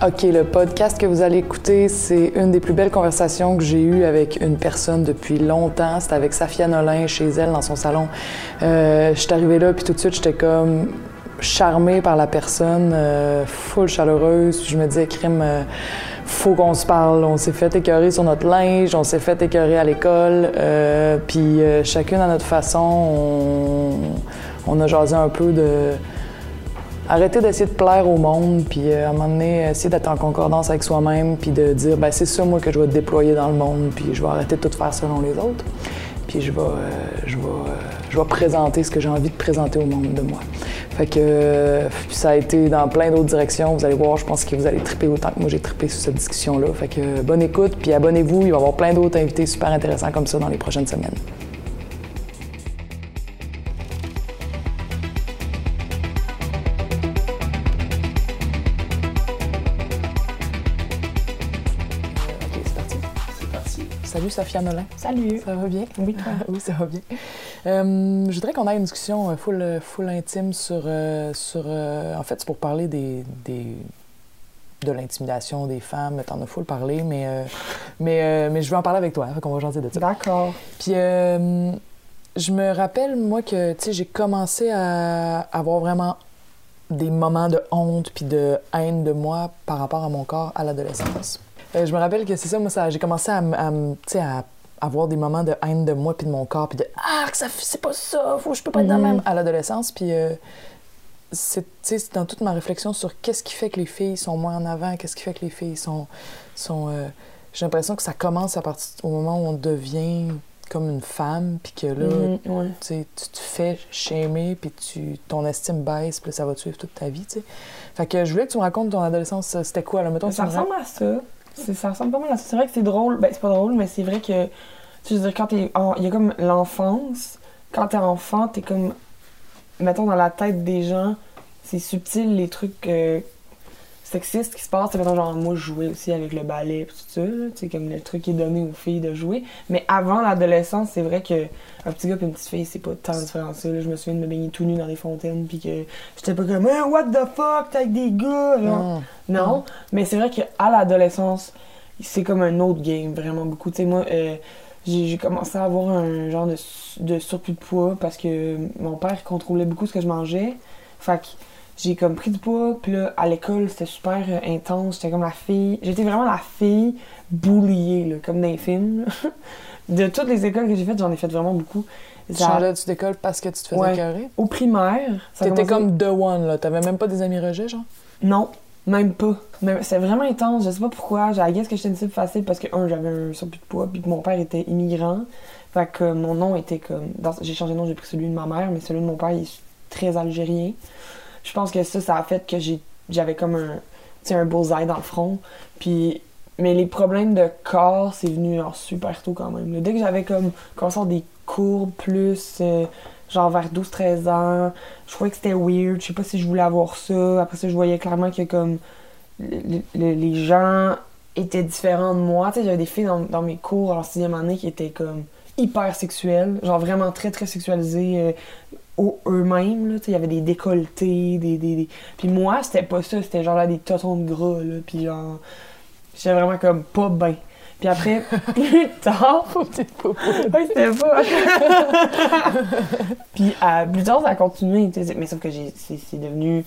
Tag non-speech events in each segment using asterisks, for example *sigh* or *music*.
OK, le podcast que vous allez écouter, c'est une des plus belles conversations que j'ai eues avec une personne depuis longtemps. C'était avec Safia Nolin chez elle dans son salon. Euh, je suis arrivée là, puis tout de suite, j'étais comme charmée par la personne, euh, full chaleureuse. Puis je me disais, crime, euh, faut qu'on se parle. On s'est fait écœurer sur notre linge, on s'est fait écœurer à l'école. Euh, puis chacune à notre façon, on, on a jasé un peu de arrêter d'essayer de plaire au monde, puis euh, à un moment donné, essayer d'être en concordance avec soi-même, puis de dire, ben c'est ça, moi, que je vais déployer dans le monde, puis je vais arrêter de tout faire selon les autres, puis je vais, euh, je vais, euh, je vais présenter ce que j'ai envie de présenter au monde de moi. Fait que euh, ça a été dans plein d'autres directions. Vous allez voir, je pense que vous allez triper autant que moi j'ai trippé sur cette discussion-là. Fait que bonne écoute, puis abonnez-vous. Il va y avoir plein d'autres invités super intéressants comme ça dans les prochaines semaines. Salut Safia Nolin. Salut. Ça va bien? Oui, toi. *laughs* oui, ça va bien. Euh, je voudrais qu'on ait une discussion euh, full, euh, full intime sur. euh, sur euh, en fait, c'est pour parler des, des- de l'intimidation des femmes. T'en as full parlé, mais, euh, mais, euh, mais je veux en parler avec toi. Hein, qu'on va jaser de ça. D'accord. Puis, euh, je me rappelle, moi, que tu sais, j'ai commencé à avoir vraiment des moments de honte puis de haine de moi par rapport à mon corps à l'adolescence. Euh, je me rappelle que c'est ça, moi, ça, j'ai commencé à, à m- tu sais, à avoir des moments de haine de moi puis de mon corps puis de ah que ça f- c'est pas ça, faut je peux pas être de Mhm. même à l'adolescence puis euh, c'est tu sais, c'est dans toute ma réflexion sur qu'est-ce qui fait que les filles sont moins en avant, qu'est-ce qui fait que les filles sont sont euh, j'ai l'impression que ça commence à partir au moment où on devient comme une femme puis que là ouais. tu te fais shamer, puis tu, ton estime baisse, puis ça va te suivre toute ta vie, tu sais. Fait que je voulais que tu me racontes ton adolescence, c'était quoi, là, mettons, Ça ressemble à ça. Ça ressemble pas mal à ça. C'est vrai que c'est drôle. Ben, c'est pas drôle, mais c'est vrai que. Tu veux dire, quand t'es. Il y a comme l'enfance. Quand t'es enfant, t'es comme. Mettons, dans la tête des gens, c'est subtil les trucs euh, sexistes qui se passent. C'est genre, moi, je jouais aussi avec le ballet, pis tout ça. C'est comme le truc qui est donné aux filles de jouer. Mais avant l'adolescence, c'est vrai que un petit gars et une petite fille, c'est pas tant différent que ça. là. Je me souviens de me baigner tout nu dans des fontaines, puis que j'étais pas comme, Hey, what the fuck, t'es avec des gars. Non. Non, mais c'est vrai qu'à l'adolescence, c'est comme un autre game, vraiment beaucoup. Tu sais, moi, euh, j'ai commencé à avoir un genre de, de surplus de poids parce que mon père contrôlait beaucoup ce que je mangeais. Fait que j'ai comme pris du poids, puis là, à l'école, c'était super euh, intense. J'étais comme la fille. J'étais vraiment la fille bulliée, là, comme dans les films. *laughs* de toutes les écoles que j'ai faites, j'en ai fait vraiment beaucoup. Tu changeais-tu d'école parce que tu te faisais Ouais. Au primaire, T'étais commencé- comme the one, là. T'avais même pas des amis rejets, genre? Non, même pas. C'est vraiment intense. Je sais pas pourquoi. J'ai guess que j'étais une cible facile parce que, un, j'avais un surplus de poids, puis que mon père était immigrant. Fait que mon nom était comme. dans- J'ai changé de nom, j'ai pris celui de ma mère, mais celui de mon père, il est très algérien. Je pense que ça, ça a fait que j'avais comme un. Un bullseye dans le front. Puis. Mais les problèmes de corps, c'est venu genre, super tôt quand même. Dès que j'avais comme commencé des courbes plus. euh, genre vers 12-13 ans, je trouvais que c'était weird. Je sais pas si je voulais avoir ça. Après ça, je voyais clairement que comme le- le- les gens étaient différents de moi. J'avais des filles dans, mes cours en sixième année qui étaient comme hyper sexuelles, genre vraiment très très sexualisées euh, eux-mêmes. il y avait des décolletés, des, des, des- Puis moi, c'était pas ça. C'était genre là des totons de gras, là. Puis genre, j'étais vraiment comme pas bien. Puis après, *laughs* plus tard, Ouais, c'était pas. *laughs* Puis euh, plus tard, ça a continué. Mais sauf que j'ai- c'est c'est devenu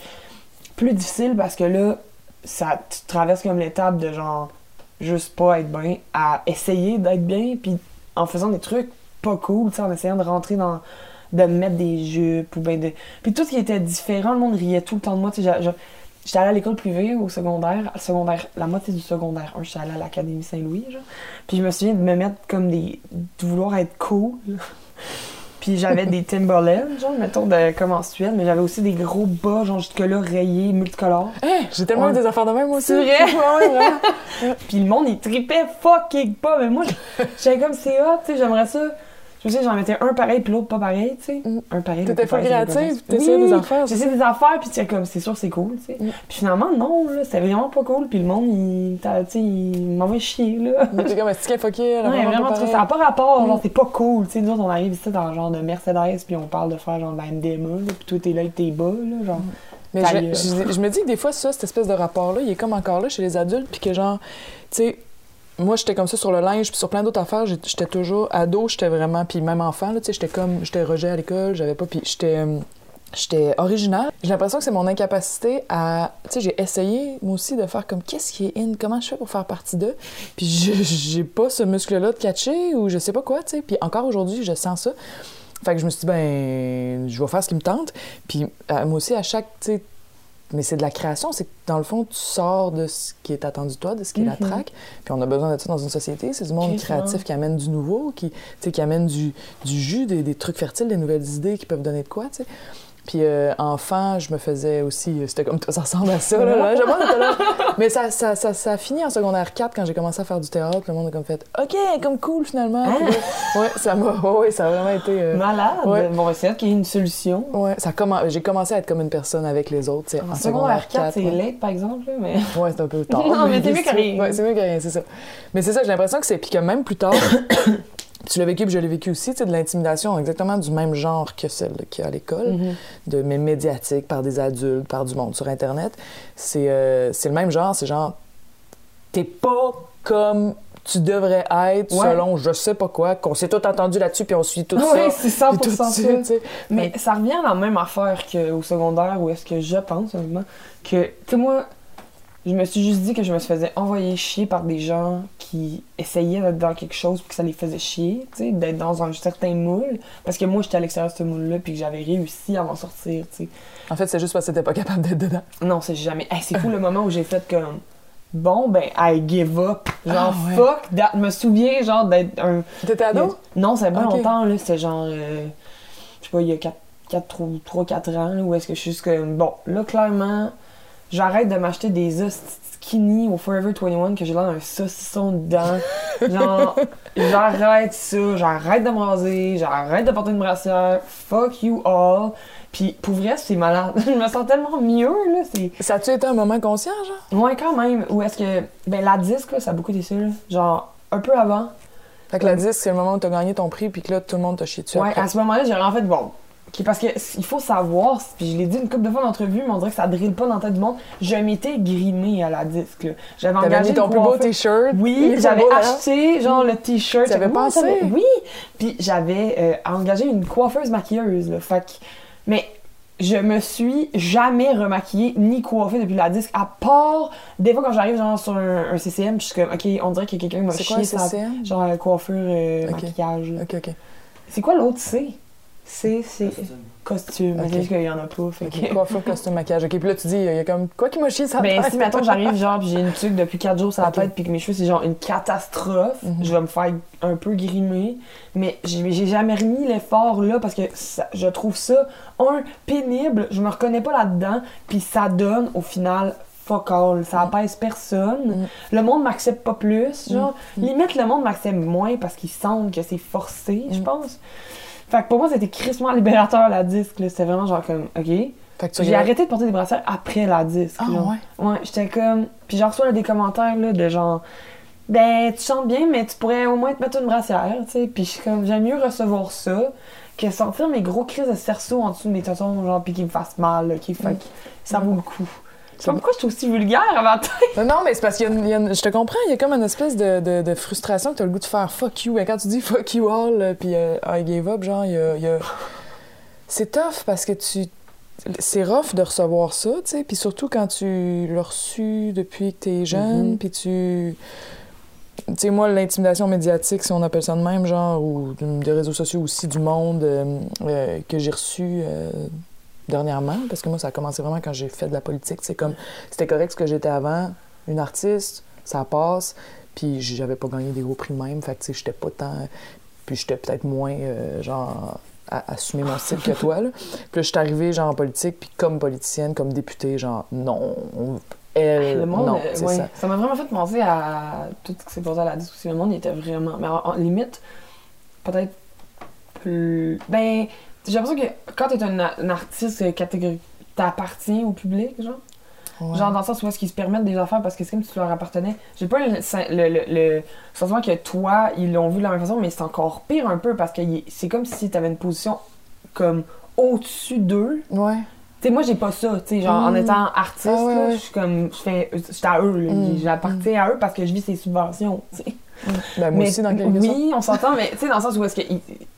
plus difficile parce que là, ça, tu traverses comme l'étape de genre juste pas être bien à essayer d'être bien. Puis en faisant des trucs pas cool, tu sais, en essayant de rentrer dans. De me mettre des jupes ou ben de. Puis tout ce qui était différent, le monde riait tout le temps de moi. Tu sais, J'étais allée à l'école privée au secondaire. Secondaire, la moitié du secondaire 1, j'étais allée à l'Académie Saint-Louis, genre. Puis je me souviens de me mettre comme des. de vouloir être cool. *laughs* Puis j'avais des Timberland, genre, mettons, de, comme en Suède, mais j'avais aussi des gros bas, genre, jusque-là, rayés, multicolores. Hey, j'ai tellement Ouais. eu des affaires de même, moi aussi. C'est vrai? *laughs* Puis le monde, il tripait fucking pas, mais moi, j'étais comme, c'est hot, tu sais, j'aimerais ça. Je sais, j'en mettais un pareil, puis l'autre pas pareil, tu sais. Mm. Un pareil. T'étais pas créative, t'essayais Oui, des affaires, J'essayais des affaires, puis tu comme, c'est sûr, c'est cool, tu sais. Mm. Puis finalement, non, là, c'était vraiment pas cool, puis le monde, il, tu sais, il m'envoie chier, là. Mais t'es comme fucké, elle a Ouais, vraiment ça n'a pas rapport, genre, Mm. c'est pas cool, tu sais, nous autres, on arrive ici dans genre de Mercedes, puis on parle de faire genre de la MDMA, là, puis toi, t'es là avec tes bas, là, genre, Mais je, je- je me dis que des fois, ça, cette espèce de rapport-là, il est comme encore là chez les adultes, puis que genre, tu sais, moi, j'étais comme ça sur le linge, puis sur plein d'autres affaires, j'étais toujours ado, j'étais vraiment, puis même enfant, tu sais, j'étais comme, j'étais rejet à l'école, j'avais pas, puis j'étais. euh, J'étais originale. J'ai l'impression que c'est mon incapacité à. Tu sais, j'ai essayé, moi aussi, de faire comme qu'est-ce qui est in, comment je fais pour faire partie d'eux? Puis j'ai pas ce muscle-là de catcher ou je sais pas quoi, tu sais. Puis encore aujourd'hui, je sens ça. Fait que je me suis dit, ben, je vais faire ce qui me tente. Puis euh, moi aussi, à chaque, tu sais, mais c'est de la création, c'est que dans le fond, tu sors de ce qui est attendu de toi, de ce qui est la Mhm. traque. Puis on a besoin de ça dans une société. C'est du monde créatif qui amène du nouveau, qui, qui amène du, du jus, des, des trucs fertiles, des nouvelles idées qui peuvent donner de quoi, tu sais. Puis euh, enfant, je me faisais aussi. C'était comme ça ressemble à ça. Là, là, là. *laughs* Mais ça, ça, ça, ça a fini en secondaire 4 quand j'ai commencé à faire du théâtre. Le monde a comme fait OK, comme cool finalement. Hein? Puis ouais, ça m'a. Ouais, ouais, ça a vraiment été. euh, Malade. Ouais. Bon, c'est qu'il y ait une solution. Ouais, ça j'ai commencé à être comme une personne avec les autres, En secondaire 4, c'est ouais. late, par exemple, mais... Ouais, c'est un peu *laughs* tard. Non, mais c'est mieux que rien. Ouais, c'est mieux que rien, c'est ça. Mais c'est ça, j'ai l'impression que c'est. Puis que même plus tard, *coughs* tu l'as vécu, puis je l'ai vécu aussi, tu sais, de l'intimidation exactement du même genre que celle qu'il y a à l'école, Mhm. de, mais médiatique, par des adultes, par du monde sur Internet. C'est euh, c'est le même genre, c'est genre. T'es pas comme tu devrais être Ouais. selon je sais pas quoi, qu'on s'est tout entendu là-dessus, puis on suit tout Oui, ça. c'est 100% puis tout ça. Mais ça revient à la même affaire qu'au secondaire, où est-ce que je pense, que, tu sais, moi, je me suis juste dit que je me faisais envoyer chier par des gens qui essayaient d'être dans quelque chose puis que ça les faisait chier, tu sais, d'être dans un certain moule. Parce que moi, j'étais à l'extérieur de ce moule-là puis que j'avais réussi à m'en sortir, tu sais. En fait, c'est juste parce que t'étais pas capable d'être dedans. Non, c'est jamais. Hey, c'est fou le moment où j'ai fait comme. Bon, ben, I give up. Genre, Ah ouais. fuck that. Je me souviens, genre, d'être un. T'étais ado? Non, fait pas longtemps, là. C'était genre. euh, je sais pas, il y a 3-4 ans, là, où est-ce que je suis juste comme. Bon, là, clairement, j'arrête de m'acheter des os skinny au Forever 21 que j'ai l'air d'un saucisson dedans. *laughs* genre, j'arrête ça. J'arrête de me raser. J'arrête de porter une brassière. Fuck you all. Puis, pour vrai, c'est malade. *laughs* je me sens tellement mieux, là. C'est. Ça a-tu été un moment conscient, genre? Ouais, quand même. Ou est-ce que. Ben, la disque, là, ça a beaucoup été ça, là. Genre, un peu avant. Fait que la disque, c'est le moment où t'as gagné ton prix, puis que là, tout le monde t'a chié dessus Ouais, après. à ce moment-là, j'ai en fait, bon. Ok, parce que s- il faut savoir, puis je l'ai dit une couple de fois en entrevue, mais on dirait que ça drille pas dans la tête du monde. Je m'étais grimée à la disque, là. J'avais engagé ton plus beau t-shirt. Oui, j'avais hein? acheté, genre, le t-shirt. Tu avais pensé? Oui! Puis j'avais euh, engagé une coiffeuse maquilleuse, là. Fait que- Mais je me suis jamais remaquillée ni coiffée depuis la disque, à part des fois quand j'arrive, genre, sur un, un CCM, puis je suis comme, OK, on dirait que quelqu'un m'a C'est chié quoi, sa- CCM? Genre, coiffure, euh, maquillage, là. Ok, ok. C'est quoi l'autre C? C, c'est Costume. costume. Ok. C'est juste qu'il y en a pas. Fait Coiffure, costume, maquillage. Ok, puis là, tu dis, il y a comme, quoi qui m'a chié ça Ben, si, mettons, j'arrive, genre, pis j'ai une tuque depuis 4 jours sur la Ok. tête, puis que mes cheveux, c'est genre une catastrophe, Mhm. je vais me faire un peu grimer. Mais j'ai jamais remis l'effort là parce que ça- je trouve ça, un, pénible, je me reconnais pas là-dedans, puis ça donne au final fuck all. Ça apaise personne. Mhm. Le monde m'accepte pas plus, genre. Mhm. Limite, le monde m'accepte moins parce qu'ils sentent que c'est forcé, je Mhm. pense. Fait que pour moi, c'était crissement libérateur la disque. C'était vraiment genre comme, ok. J'ai arrêté de porter des brassières après la disque. Ah, là. ouais? Ouais, j'étais comme. Puis j'en reçois là, des commentaires là, de genre. Ben, tu chantes bien, mais tu pourrais au moins te mettre une brassière, tu sais. Puis je suis comme, j'aime mieux recevoir ça que sentir mes gros crises de cerceau en dessous de mes tontons, genre, puis qu'ils me fassent mal, là, qui fait Mm. que ça vaut le coup. Sais pas pourquoi je suis aussi vulgaire ma tête. Non, non, mais c'est parce qu'il y a une- il y a une- Je te comprends, il y a comme une espèce de, de, de frustration que t'as le goût de faire fuck you. Mais quand tu dis fuck you all, euh, puis euh, I gave up, genre, il y a. C'est tough parce que tu. C'est rough de recevoir ça, tu sais. Puis surtout quand tu l'as reçu depuis que t'es jeune, Mhm. puis tu. Tu sais, moi, l'intimidation médiatique, si on appelle ça de même, genre, ou de- des réseaux sociaux aussi, du monde euh, euh, que j'ai reçu euh, dernièrement, parce que moi, ça a commencé vraiment quand j'ai fait de la politique. C'est comme, c'était correct ce que j'étais avant, une artiste, ça passe, puis j'avais pas gagné des gros prix même, fait que, tu sais, j'étais pas tant... Puis j'étais peut-être moins, euh, genre, à assumer mon style que toi, là. Puis là, je suis arrivée, genre, en politique, puis comme politicienne, comme députée, genre, non, on- elle, Le monde, non, euh, ouais, ça. ça m'a vraiment fait penser à tout ce qui s'est passé à la discussion. Le monde, il était vraiment. Mais en, en limite, peut-être plus. Ben, j'ai l'impression que quand t'es un, un artiste catégorique, t'appartiens au public, genre. Ouais. Genre dans le sens où est-ce qu'ils se permettent des affaires parce que c'est comme si tu leur appartenais. J'ai pas le, le, le, le sentiment que toi, ils l'ont vu de la même façon, mais c'est encore pire un peu parce que c'est comme si t'avais une position comme au-dessus d'eux. Ouais. Tu sais, moi, j'ai pas ça. Tu sais, genre, en Mm. étant artiste, Ah ouais, là, ouais. je suis comme. Je fais. J'étais à eux, là. Mm. J'appartiens à eux parce que je vis ces subventions, tu sais. Ben, moi Mais- aussi, dans sorte. Oui, on s'entend, mais tu sais, dans le sens où est-ce que.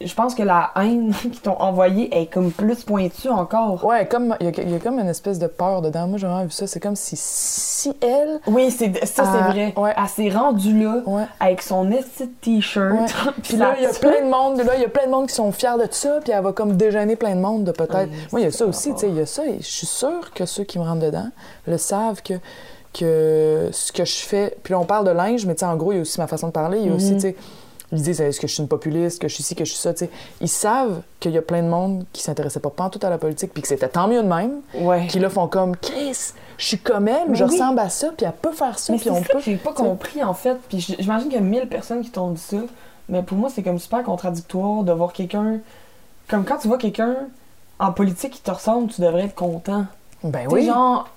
Je pense que la haine *laughs* qu'ils t'ont envoyée est comme plus pointue encore. Ouais, comme il y, a- il y a comme une espèce de peur dedans. Moi, j'ai vraiment vu ça. C'est comme si, si elle. Oui, c'est ça, c'est vrai. ouais. Elle s'est rendue là Ouais. avec son de t-shirt. Ouais. *laughs* Puis là, il y a plein de monde, là, il y a plein de monde qui sont fiers de ça, puis elle va comme déjeuner plein de monde de peut-être. Moi, il y a ça aussi, tu sais, il y a ça, et je suis sûre que ceux qui me rentrent dedans le savent que que ce que je fais, puis là, on parle de linge, mais tu sais, en gros, il y a aussi ma façon de parler, il y a aussi, Mhm. tu sais, l'idée, c'est est-ce que je suis une populiste, que je suis ci, que je suis ça, tu sais. Ils savent qu'il y a plein de monde qui s'intéressait pas tout à la politique, puis que c'était tant mieux de même, Ouais. qui là font comme Chris, je suis comme elle, Mais je oui. ressemble à ça, puis elle peut faire ça, puis on ça peut. j'ai pas compris, en fait. Puis j'imagine qu'il y a mille personnes qui t'ont dit ça. Mais pour moi, c'est comme super contradictoire de voir quelqu'un. Comme quand tu vois quelqu'un en politique qui te ressemble, tu devrais être content. Ben oui. genre,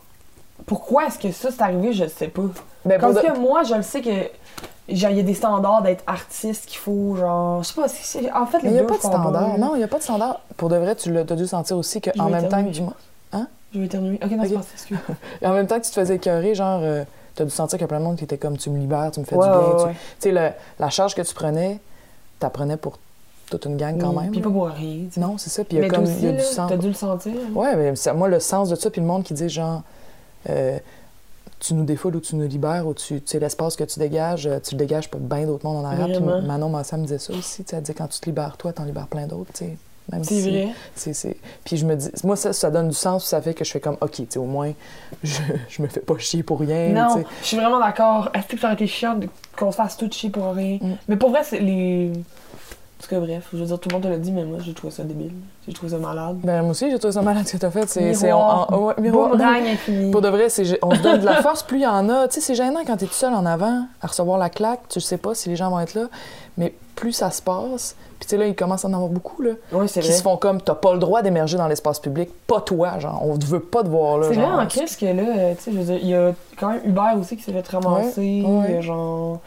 pourquoi est-ce que ça c'est arrivé, je sais pas. Ben, Parce de- que moi, je le sais que. Genre, il y a des standards d'être artiste qu'il faut, genre. Je sais pas, c'est- en fait, les Mais il n'y a pas de standard. bon. Non, il n'y a pas de standard. Pour de vrai, tu l'as dû sentir aussi Je qu'en vais même temps que du Je vais éternuer. Ok, non, c'est pas ça, excuse. *laughs* en même temps que tu te faisais écœurer, genre, euh, t'as dû sentir qu'il y a plein de monde qui était comme tu me libères, tu me fais Ouais, du bien. ouais, tu ouais. tu sais, le- la charge que tu prenais, t'apprenais pour toute une gang quand Oui, même. Puis pas pour rien, tu. Non, c'est ça. Puis il y a comme aussi, il y a là, du sens. t'as dû le sentir. hein? Ouais, mais moi, le sens de ça, puis le monde qui dit genre, euh, tu nous défoules ou tu nous libères, ou tu, tu sais, l'espace que tu dégages, euh, tu le dégages pour bien d'autres mondes en arrière. Puis. Manon Massa me disait ça aussi, tu sais, elle quand tu te libères toi, t'en libères plein d'autres, tu sais. Même C'est si- vrai. c'est, Puis je me dis, moi, ça, ça donne du sens, ça fait que je fais comme, OK, tu au moins, *laughs* je, je me fais pas chier pour rien. Non, je suis vraiment d'accord. Est-ce que ça aurait été chiant qu'on se fasse tout chier pour rien? Mm. Mais pour vrai, c'est les. En tout cas, bref, je veux dire, tout le monde te l'a dit, mais moi, j'ai trouvé ça débile. J'ai trouvé ça malade. Ben, moi aussi, j'ai trouvé ça malade ce que t'as fait. C'est, c'est, Miroir. on- on- ouais, miroir. Infini. Pour de vrai, c'est, on se donne de la force, plus il y en a. Tu sais, c'est gênant quand t'es tout seul en avant à recevoir la claque. Tu sais pas si les gens vont être là. Mais plus ça se passe, puis tu sais, là, il commence à en avoir beaucoup, là, Ouais, c'est qui vrai. se font comme, t'as pas le droit d'émerger dans l'espace public, pas toi, genre, on veut pas te voir là. C'est vrai genre. en crise que là, tu sais, je veux dire, il y a quand même Hubert aussi qui s'est fait ramasser. Ouais, ouais. genre.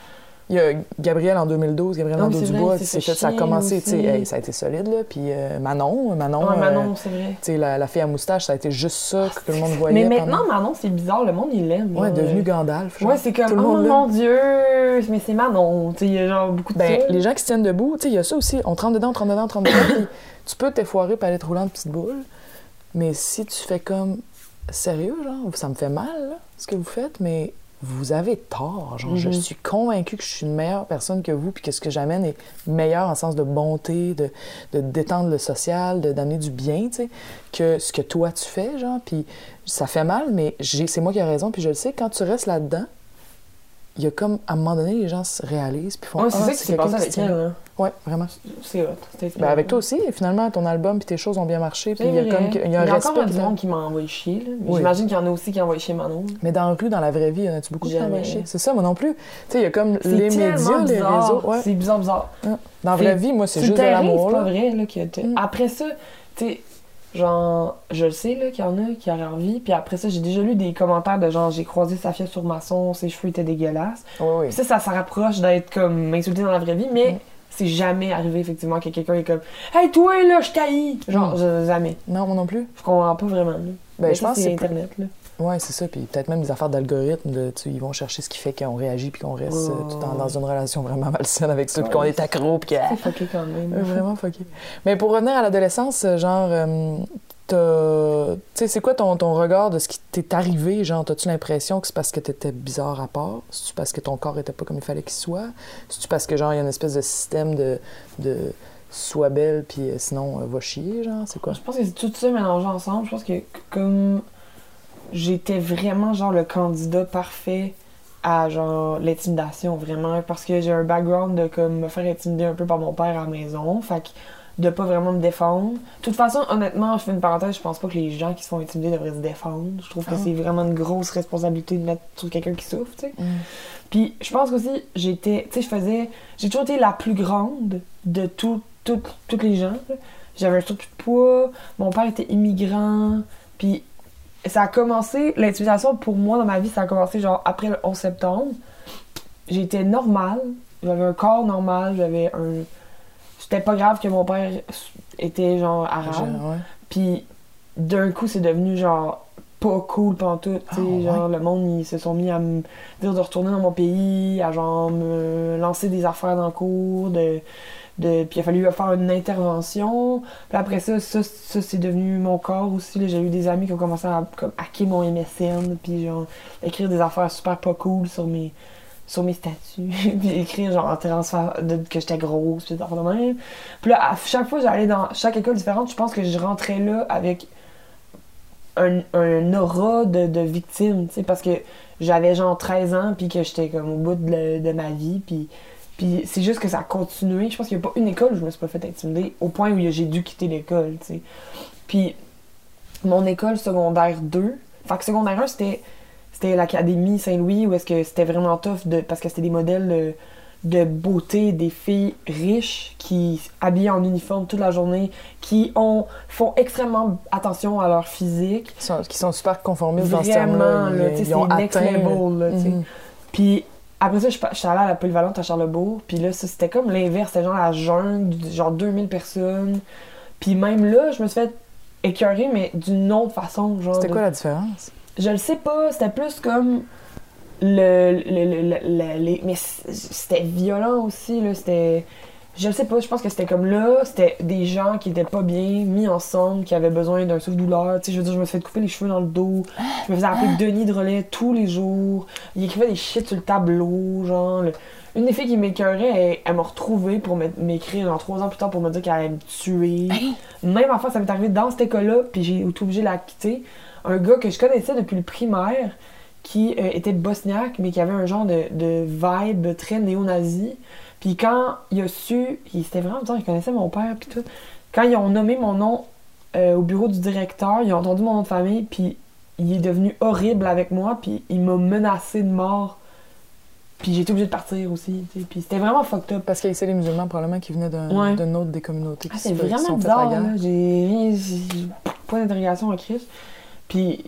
Il y a Gabriel en 2012, Gabriel Ah vrai, il qui s'est fait ça a commencé, tu sais, aussi. hey, ça a été solide, là. Puis euh, Manon, Manon, Ouais, euh, Manon, c'est vrai. tu sais, la, la fille à moustache, ça a été juste ça que le monde voyait. Mais pendant- maintenant, Manon, c'est bizarre, le monde, il l'aime. Ouais, devenu euh, Gandalf. genre. Ouais, c'est Tout comme, le oh monde mon dieu, mais c'est Manon. Tu sais, il y a genre beaucoup de Ben, les gens qui se tiennent debout, tu sais, il y a ça aussi. On te rentre dedans, on te rentre dedans, on te rentre dedans. puis tu peux t'effoirer aller te rouler en petite boule. Mais si tu fais comme. Sérieux, genre, ça me fait mal, là, ce que vous faites, mais vous avez tort. Genre, je Mhm. suis convaincue que je suis une meilleure personne que vous, puis que ce que j'amène est meilleur en sens de bonté, de, de détendre le social, de d'amener du bien, tu sais, que ce que toi tu fais, genre. Puis ça fait mal, mais c'est moi qui ai raison, puis je le sais. Quand tu restes là-dedans, il y a comme, à un moment donné, les gens se réalisent, puis font Ouais, c'est Ah, ça qui s'est passé avec elle. Ouais, vraiment. C'est hot. Ben, avec toi aussi, finalement, ton album puis tes choses ont bien marché. Puis il y a comme il y a un encore respect. du qui- monde qui m'a envoyé chier. Là. Oui. J'imagine qu'il y en a aussi qui envoyé chier Manon. Mais dans la rue, dans la vraie vie, y en a-tu beaucoup qui Jamais. t'envoient chier? C'est ça, moi non plus. Tu sais, il y a comme les médias, les réseaux. Ouais. C'est bizarre, bizarre. Dans la vraie vie, moi, c'est juste de l'amour. C'est pas vrai là, que Mm. Après ça, tu sais, genre, je le sais là, qu'il y en a qui auraient envie. Puis après ça, j'ai déjà lu des commentaires de genre, j'ai croisé Safia sur maçon, ses cheveux étaient dégueulasses. Oui, oui. Puis ça, ça se rapproche d'être comme insulté dans la vraie vie, mais Mm. C'est jamais arrivé effectivement que quelqu'un est comme Hey toi là, je t'haïs! Genre, Mm. je- jamais. Non, moi non plus. Je comprends pas vraiment. Là. Ben, Mais je ça, pense que c'est c'est plus- Internet là. Ouais, c'est ça. Puis peut-être même des affaires d'algorithme. De, tu sais, ils vont chercher ce qui fait qu'on réagit puis qu'on reste euh, tout en- ouais. dans une relation vraiment malsaine avec ça, puis qu'on est accro, puis que- C'est fucké quand même. *laughs* Euh, Vraiment fucké. Mais pour revenir à l'adolescence, euh, genre, euh, c'est quoi ton, ton regard de ce qui t'est arrivé? Genre, t'as-tu l'impression que c'est parce que t'étais bizarre à part? C'est-tu parce que ton corps était pas comme il fallait qu'il soit? C'est-tu parce que, genre, il y a une espèce de système de, de sois belle, puis euh, sinon, euh, va chier, genre? C'est quoi? Je pense que c'est tout ça mélangé ensemble. Je pense que comme j'étais vraiment genre le candidat parfait à genre l'intimidation vraiment parce que j'ai un background de comme me faire intimider un peu par mon père à la maison. Fait que de pas vraiment me défendre. De toute façon, honnêtement, je fais une parenthèse, je pense pas que les gens qui se font intimider devraient se défendre. Je trouve que Ah. c'est vraiment une grosse responsabilité de mettre sur quelqu'un qui souffre, tu sais. Mm. Puis je pense qu'aussi, j'étais, tu sais, je faisais, j'ai toujours été la plus grande de tout, tout, toutes les gens. J'avais un surplus de poids, mon père était immigrant, puis ça a commencé, l'intimidation pour moi dans ma vie, ça a commencé genre après le 11 septembre. J'étais normale, j'avais un corps normal, j'avais un... C'était pas grave que mon père était genre arabe. Puis d'un coup, c'est devenu genre pas cool pantoute, tu sais, Ah, ouais. genre le monde ils se sont mis à me dire de retourner dans mon pays, à genre me lancer des affaires dans le cours, de, de puis il a fallu faire une intervention. Puis après ça, ça, ça, c'est devenu mon corps aussi, j'ai eu des amis qui ont commencé à comme hacker mon MSN, puis genre écrire des affaires super pas cool sur mes sur mes statuts, *laughs* puis écrire genre en transfert de, que j'étais grosse, puis de. Puis là, à chaque fois j'allais dans chaque école différente, je pense que je rentrais là avec un, un aura de, de victime, tu sais, parce que j'avais genre 13 ans, puis que j'étais comme au bout de, de ma vie, puis, puis c'est juste que ça a continué. Je pense qu'il n'y a pas une école où je me suis pas fait intimider, au point où j'ai dû quitter l'école, tu sais. Puis mon école secondaire 2, fait que secondaire 1, c'était c'était l'Académie Saint-Louis, où est-ce que c'était vraiment tough, de, parce que c'était des modèles de, de beauté, des filles riches qui habillent en uniforme toute la journée, qui ont, font extrêmement attention à leur physique. Qui sont, qui sont super conformistes dans ce. Vraiment, là, Ils- ils ont c'est next atteint, level, là, sais. Mhm. Puis après ça, je je suis allée à la polyvalente à Charlebourg. Puis là, c'était comme l'inverse. C'était genre la jungle, genre 2000 personnes. Puis même là, je me suis fait écœurer, mais d'une autre façon. C'était de- quoi la différence? Je le sais pas. C'était plus comme... Le, le- le- le- le- les- mais c'était violent aussi, là. C'était... Je le sais pas, je pense que c'était comme là, c'était des gens qui étaient pas bien, mis ensemble, qui avaient besoin d'un souffle-douleur. Tu sais, je veux dire, je me suis fait couper les cheveux dans le dos. Je me faisais appeler Denis de relais tous les jours. Il écrivait des shit sur le tableau, genre. le- Une des filles qui m'écœurait, elle, elle m'a retrouvée pour m'écrire, genre trois ans plus tard, pour me dire qu'elle allait me tuer. Même enfant, ça m'est arrivé dans cette école-là, puis j'ai été obligée de la quitter. Un gars que je connaissais depuis le primaire, qui euh, était bosniaque, mais qui avait un genre de, de vibe très néo-nazi. Puis quand il a su, il c'était vraiment bizarre, il connaissait mon père, puis tout. Quand ils ont nommé mon nom euh, au bureau du directeur, ils ont entendu mon nom de famille, puis il est devenu horrible avec moi, puis il m'a menacé de mort. Puis j'ai été obligée de partir aussi. Puis c'était vraiment fucked up. Parce qu'il haïssait les musulmans, probablement, qui venaient d'un Ouais. autre des communautés qui Ah, c'est qui vraiment sont bizarre. J'ai Point d'interrogation en Christ. Puis,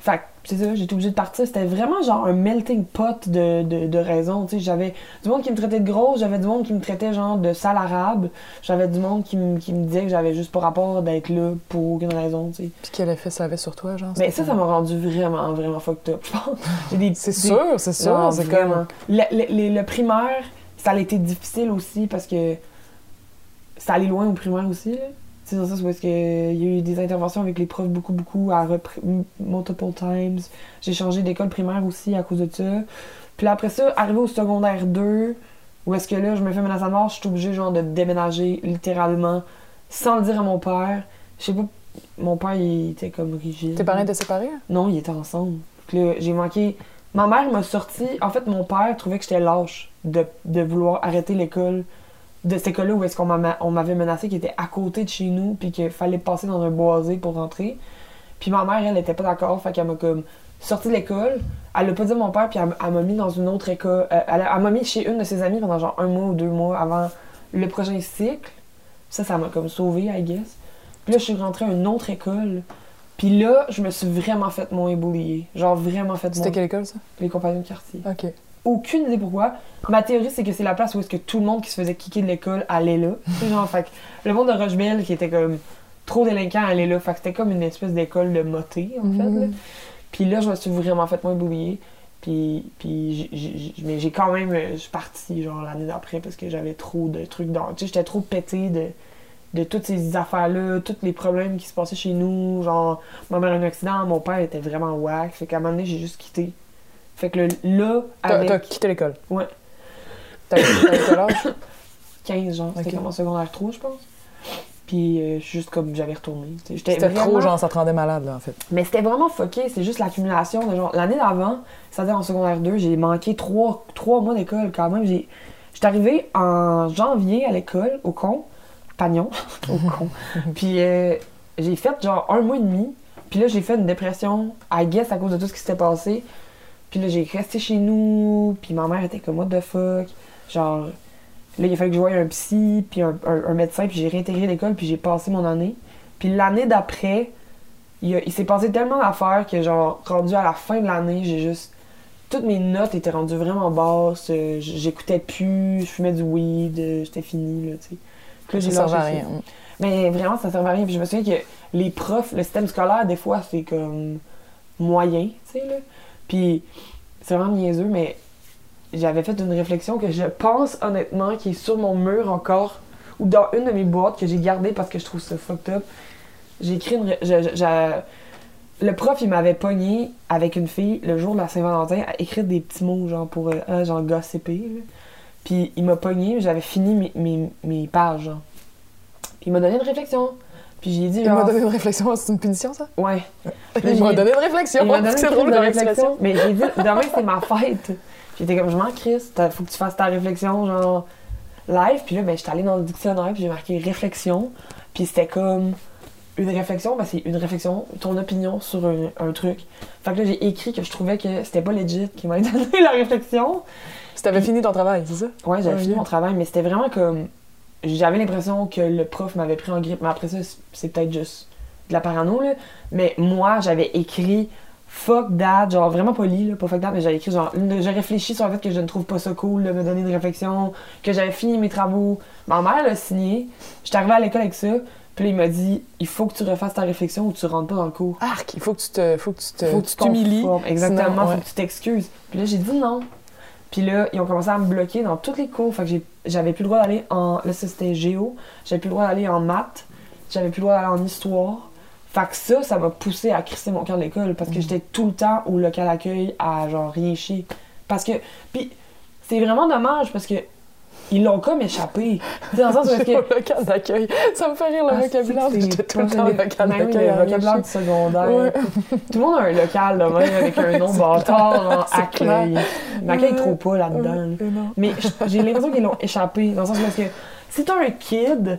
fait c'est ça, été obligée de partir. C'était vraiment genre un melting pot de, de, de raisons. Tu sais, j'avais du monde qui me traitait de grosse, j'avais du monde qui me traitait genre de sale arabe, j'avais du monde qui, me- qui me disait que j'avais juste pas rapport d'être là pour aucune raison, tu sais. Puis quel effet ça avait sur toi, genre? Mais ça, ça m'a rendu vraiment, vraiment fucked up, je pense. *laughs* C'est sûr, c'est sûr. C'est comme. Le, le- le- le primaire, ça a été difficile aussi parce que ça allait loin au primaire aussi. là. Dans ça, c'est parce qu'il y a eu des interventions avec les profs beaucoup, beaucoup, à multiple times. J'ai changé d'école primaire aussi à cause de ça. Puis là, après ça, arrivé au secondaire 2, où est-ce que là, je me fais menacer à mort, je suis obligée genre de déménager littéralement sans le dire à mon père. Je sais pas, mon père, il était comme rigide. Tes parents étaient séparés? Non, ils étaient ensemble. Puis là, j'ai manqué. Ma mère m'a sorti. En fait, mon père trouvait que j'étais lâche de, de vouloir arrêter l'école. De cette école-là où est-ce qu'on m'a- on m'avait menacé, qui était à côté de chez nous, puis qu'il fallait passer dans un boisé pour rentrer. Puis ma mère, elle, était pas d'accord, fait qu'elle m'a comme sorti de l'école. Elle l'a pas dit à mon père, puis elle, elle m'a mis dans une autre école. euh, elle, elle m'a mis chez une de ses amies pendant genre un mois ou deux mois avant le prochain cycle. Ça, ça m'a comme sauvée, I guess. Puis là, je suis rentrée à une autre école. Puis là, je me suis vraiment fait moins bullier. Genre vraiment fait C'était moins. quelle école, ça? Les compagnons de quartier. OK. Aucune idée pourquoi. Ma théorie, c'est que c'est la place où est-ce que tout le monde qui se faisait kicker de l'école allait là. *laughs* Genre, fait le monde de Rochebelle qui était comme trop délinquant allait là. Fait que c'était comme une espèce d'école de moté, en fait. Mhm. là. Puis là, je me suis vraiment fait moins bullier. Puis, puis mais j'ai quand même. euh, Je suis partie, genre, l'année d'après parce que j'avais trop de trucs dans. Tu sais, j'étais trop pétée de, de toutes ces affaires-là, tous les problèmes qui se passaient chez nous. Genre, ma mère a un accident, mon père était vraiment whack. Fait qu'à un moment donné, j'ai juste quitté. Fait que le- là, T'as avec t'as quitté l'école? Ouais. T'avais t'avais quel âge? 15, genre, c'était comme en secondaire 3, je pense. Puis euh, juste comme j'avais retourné. C'était trop, genre, ça te rendait malade, là, en fait. Mais c'était vraiment fucké, c'est juste l'accumulation de genre. L'année d'avant, c'est-à-dire en secondaire 2, j'ai manqué trois, trois mois d'école quand même. J'ai- J'étais arrivée en janvier à l'école, au con, pagnon, *laughs* au con. *laughs* Puis euh, j'ai fait genre un mois et demi. Puis là, j'ai fait une dépression, I guess, à cause de tout ce qui s'était passé. Puis là, j'ai resté chez nous. Puis ma mère était comme, what the fuck? Genre, là, il a fallu que je voie un psy, puis un, un- un médecin, puis j'ai réintégré l'école, puis j'ai passé mon année. Puis l'année d'après, il, s'est passé tellement d'affaires que, genre, rendu à la fin de l'année, j'ai juste. Toutes mes notes étaient rendues vraiment basses. euh, J'écoutais plus, je fumais du weed, euh, j'étais fini, là, tu sais. Puis là, Ça j'ai servait à lâché rien. Mais vraiment, ça servait à rien. Puis je me souviens que les profs, le système scolaire, des fois, c'est comme moyen, tu sais, là. Puis c'est vraiment niaiseux, mais j'avais fait une réflexion que je pense honnêtement qui est sur mon mur encore, ou dans une de mes boîtes que j'ai gardée parce que je trouve ça fucked up. J'ai écrit une. je- je- j'ai- le prof, il m'avait pogné avec une fille le jour de la Saint-Valentin à écrire des petits mots, genre pour. euh, ah, genre gossiper. Puis il m'a pogné, j'avais fini mes pages, genre. Puis il m'a donné une réflexion. Puis j'ai dit, Il m'a donné une réflexion, c'est une punition, ça? Ouais. Il m'a donné une réflexion. Il m'a donné c'est drôle de réflexion. Mais j'ai dit, demain, c'est ma fête. J'étais comme, je m'en crisse, faut que tu fasses ta réflexion, genre, live. Puis là, ben, j'étais allée dans le dictionnaire, puis j'ai marqué réflexion. Puis c'était comme, une réflexion, ben, c'est une réflexion, ton opinion sur un, un truc. Fait que là, j'ai écrit que je trouvais que c'était pas legit qui m'a *laughs* donné la réflexion. Si t'avais fini ton travail, c'est ça? Ouais, j'avais Ouais, fini mon travail, mais c'était vraiment comme. J'avais l'impression que le prof m'avait pris en grippe, mais après ça, c'est- peut-être juste de la parano, là. Mais moi, j'avais écrit fuck that, genre vraiment poli, là, pas fuck that, mais j'avais écrit genre. J'ai réfléchi sur le fait que je ne trouve pas ça cool de me donner une réflexion, que j'avais fini mes travaux. Ma mère l'a signé, j'étais arrivée à l'école avec ça, puis là, il m'a dit il faut que tu refasses ta réflexion ou tu rentres pas dans le cours. Arc, il faut que tu te, faut que tu te, Faut que tu t'humilies. Exactement, Sinon, faut ouais. que tu t'excuses. Puis là, j'ai dit non. Puis là, ils ont commencé à me bloquer dans tous les cours. Fait que j'ai- j'avais plus le droit d'aller en. Là, c'était géo. J'avais plus le droit d'aller en maths. J'avais plus le droit d'aller en histoire. Fait que ça, ça m'a poussé à crisser mon cœur de l'école parce Mm. que j'étais tout le temps au local accueil à genre rien chier. Parce que. Puis c'est vraiment dommage parce que. Ils l'ont comme échappé. Dans le sens où que. *laughs* local d'accueil. Ça me fait rire le Ah, vocabulaire. J'étais tout le temps local Ben d'accueil. Le vocabulaire du secondaire. Ouais. *laughs* Tout le monde a un local de même avec un *laughs* nom bâtard, C'est accueil. Mais accueil Ouais. trop pas là-dedans. là. Mais j'ai l'impression qu'ils l'ont échappé. Dans le sens où que si t'as un kid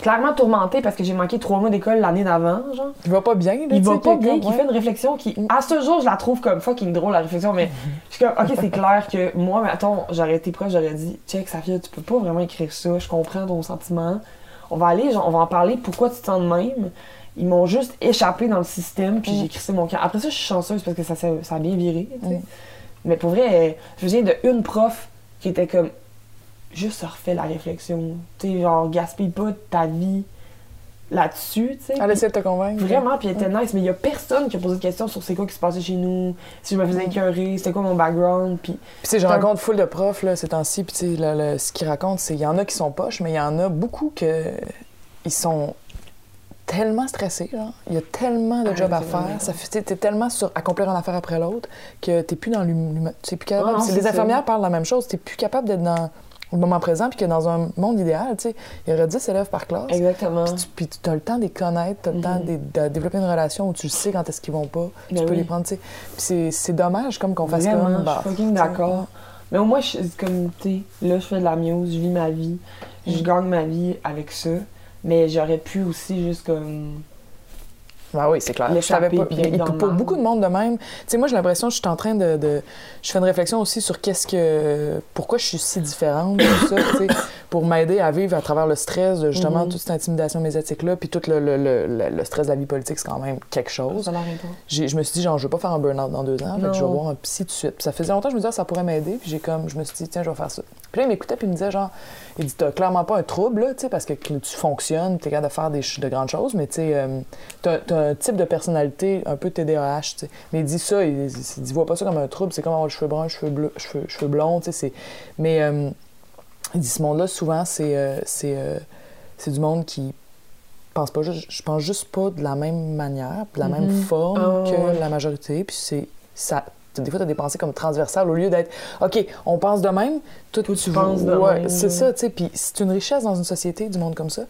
clairement tourmenté parce que j'ai manqué trois mois d'école l'année d'avant, genre, Il va pas bien, là, il va pas bien, ouais. fait une réflexion qui, à ce jour, je la trouve comme fucking drôle, la réflexion, mais *laughs* je suis comme, ok, c'est clair que moi, mais attends, j'aurais été proche, j'aurais dit, check, Safia, tu peux pas vraiment écrire ça, je comprends ton sentiment. On va aller, genre, on va en parler, pourquoi tu te sens de même? Ils m'ont juste échappé dans le système, puis Mm. j'ai crissé mon cœur. Après ça, je suis chanceuse parce que ça, ça a bien viré. Mm. Mais pour vrai, je viens de une prof qui était comme, juste refait la réflexion. Tu sais, genre, gaspille pas ta vie là-dessus, tu sais. Elle essaie de te convaincre. Vraiment, puis elle était nice, mais il y a personne qui a posé de questions sur c'est quoi qui se passait chez nous, si je me faisais écœurer, c'était quoi mon background, puis Puis je rencontre full de profs là, ces temps-ci, puis tu sais, ce qu'ils racontent, c'est il y en a qui sont poches, mais il y en a beaucoup que ils sont tellement stressés, genre. Il y a tellement de Ah, jobs à faire, ça fait, t'es- tellement sur accomplir une affaire après l'autre que t'es plus dans l'humain, t'es plus capable. Ah non, c'est- c'est les infirmières parlent la même chose, t'es plus capable d'être dans le moment présent, puis que dans un monde idéal, tu sais, il y aurait 10 élèves par classe. exactement. Puis tu, tu as le temps de les connaître, tu as le temps Mhm. de, de développer une relation où tu sais quand est-ce qu'ils vont pas, tu Ben peux oui. les prendre, tu sais. Puis c'est- dommage comme qu'on fasse Vraiment, comme... bah, je suis fucking tu d'accord. Mais au moins, je, comme, tu sais, là, je fais de la muse, je vis ma vie, je Mm. gagne ma vie avec ça, mais j'aurais pu aussi juste comme... Ben oui, c'est clair. Je L'échapper savais pas. et dans pour beaucoup de monde de même, tu sais, moi, j'ai l'impression que je suis en train de, de- Je fais une réflexion aussi sur qu'est-ce que. Pourquoi je suis si différente, tout ça, pour m'aider à vivre à travers le stress de justement Mhm. toute cette intimidation médiatique-là, puis tout le, le- le- le- le stress de la vie politique, c'est quand même quelque chose. Je me suis dit, genre, je veux pas faire un burn-out dans deux ans, fait que je vais voir un psy tout de suite. Puis ça faisait longtemps que je me disais, ça pourrait m'aider, puis j'ai comme, je me suis dit, tiens, je vais faire ça. Puis là, il m'écoutait, puis il me disait, genre, il dit, t'as clairement pas un trouble, là, tu sais, parce que tu fonctionnes, t'es capable de faire des, de grandes choses, mais tu sais, euh, t'as t'as un type de personnalité un peu TDAH. Mais il dit ça, il, il, dit, vois pas ça comme un trouble, c'est comme avoir les cheveux bruns, cheveux bleus, cheveux, cheveux blonds, tu sais. Mais euh, il dit, ce monde-là, souvent, c'est euh, c'est euh, c'est du monde qui pense pas juste, je pense juste pas de la même manière, de la même Mhm. forme Ah, que ouais. la majorité, puis c'est ça. Des fois, tu as des pensées comme transversales au lieu d'être OK, on pense de même, toi, Toi, tu tu penses de ouais, même. C'est ça, tu sais. Puis c'est une richesse dans une société, du monde comme ça.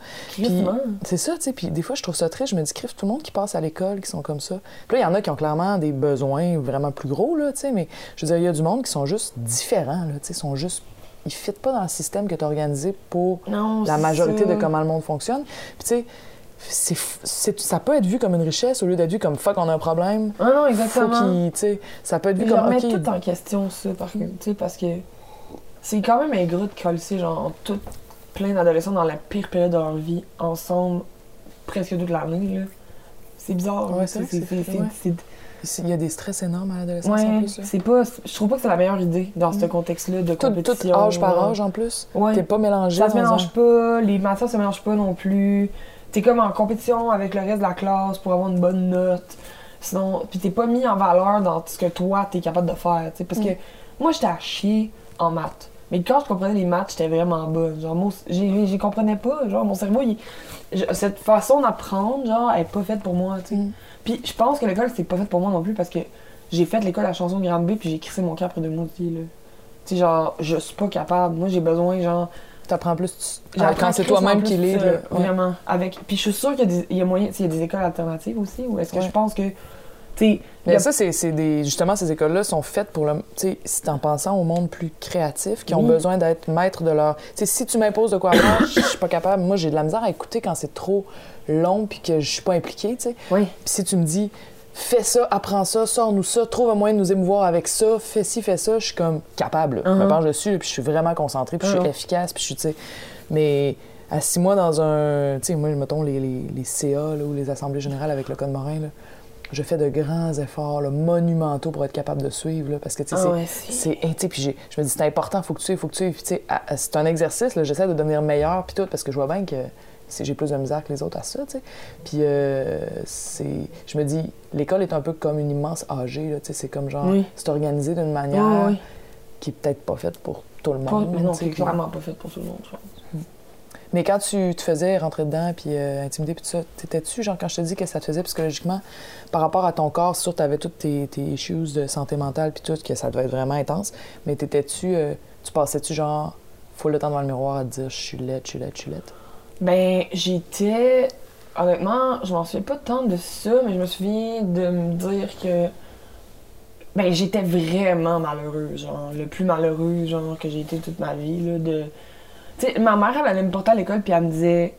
C'est ça, tu sais. Puis des fois, je trouve ça triste. Je me dis, crif, tout le monde qui passe à l'école, qui sont comme ça. Puis là, il y en a qui ont clairement des besoins vraiment plus gros, là, tu sais. Mais je veux dire, il y a du monde qui sont juste différents, là, tu sais. sont juste. Ils ne fitent pas dans le système que tu as organisé pour Non, la majorité ça. de comment le monde fonctionne. Puis tu sais, c'est, c'est- ça peut être vu comme une richesse au lieu d'être vu comme fuck, on a un problème. Ah non, Faut exactement. sais, ça peut être vu comme remets ok. tout en question, ça, par parce que c'est quand même ingrat de coller, genre, tout plein d'adolescents dans la pire période de leur vie, ensemble, presque toute l'année, là. C'est bizarre. Ouais, c'est Il y a des stress énormes à l'adolescence en Ouais, plus. là. c'est pas. Je trouve pas que c'est la meilleure idée dans ce Mm. contexte-là de Tout, compétition. tout âge par âge en plus. Ouais. T'es pas mélangé. Ça se mélange un- pas, les matières se mélangent pas non plus. T'es comme en compétition avec le reste de la classe pour avoir une bonne note. Sinon, puis t'es pas mis en valeur dans ce que toi t'es capable de faire. Parce Mm. que moi j'étais à chier en maths. Mais quand je comprenais les maths, j'étais vraiment bonne. Genre, moi, j'y comprenais pas. Genre, mon cerveau, il- cette façon d'apprendre, genre, elle est pas faite pour moi, tu sais. Mm. Puis je pense que l'école, c'est pas fait pour moi non plus parce que j'ai fait l'école à chanson de Granby puis j'ai crissé mon deux mois aussi, là. Tu sais, genre, je suis pas capable. Moi, j'ai besoin, genre, T'apprends plus tu- J'apprends quand c'est toi-même qui lis. euh. Ouais. Vraiment. Avec... Puis je suis sûre qu'il y a des, il y a moyen, il y a des écoles alternatives aussi, ou est-ce que Ouais. je pense que. Tu sais, il y Mais a- ça, c'est c'est des. Justement, ces écoles-là sont faites pour le. Tu sais, c'est en pensant au monde plus créatif, qui ont Oui. besoin d'être maîtres de leur. Tu sais, si tu m'imposes de quoi *coughs* faire, je suis pas capable. Moi, j'ai de la misère à écouter quand c'est trop long puis que je suis pas impliquée, tu sais. Oui. Puis si tu me dis, fais ça, apprends ça, sors-nous ça, trouve un moyen de nous émouvoir avec ça, fais ci, fais ça, je suis comme capable. Je me Mhm. penche dessus, puis je suis vraiment concentrée, puis je suis Mhm. efficace, puis je suis, tu sais. Mais à six mois dans un. Tu sais, moi, mettons les, les, les CA là, ou les assemblées générales avec le Code Morin, là, je fais de grands efforts là, monumentaux pour être capable de suivre, là, parce que, tu sais, Ah c'est- ouais, sais, puis je me dis c'est important faut que tu suives faut que tu suives Puis, tu sais c'est un exercice j'essaie de devenir meilleur puis tout parce que je vois bien que j'ai plus de misère que les autres à ça tu sais. Puis euh, c'est je me dis l'école est un peu comme une immense AG là tu sais. C'est comme genre Oui. c'est organisé d'une manière qui est peut-être pas faite pour tout le monde mais non, c'est clairement pas fait pour tout le monde, je pense. mais quand tu te faisais rentrer dedans puis euh, intimider puis tout ça, t'étais-tu, genre, quand je te dis que ça te faisait psychologiquement, par rapport à ton corps, c'est sûr, t'avais toutes tes, tes issues de santé mentale puis tout, que ça devait être vraiment intense, mais t'étais-tu, euh, tu passais-tu, genre, full le temps devant le miroir à te dire « je suis laide, je suis laide, je suis laide? Ben, j'étais. Honnêtement, je m'en souviens pas tant de ça, mais je me souviens de me dire que. Ben, j'étais vraiment malheureuse, genre, le plus malheureux, genre, que j'ai été toute ma vie, là, de... Tu sais, ma mère, elle allait me porter à l'école, puis elle me disait...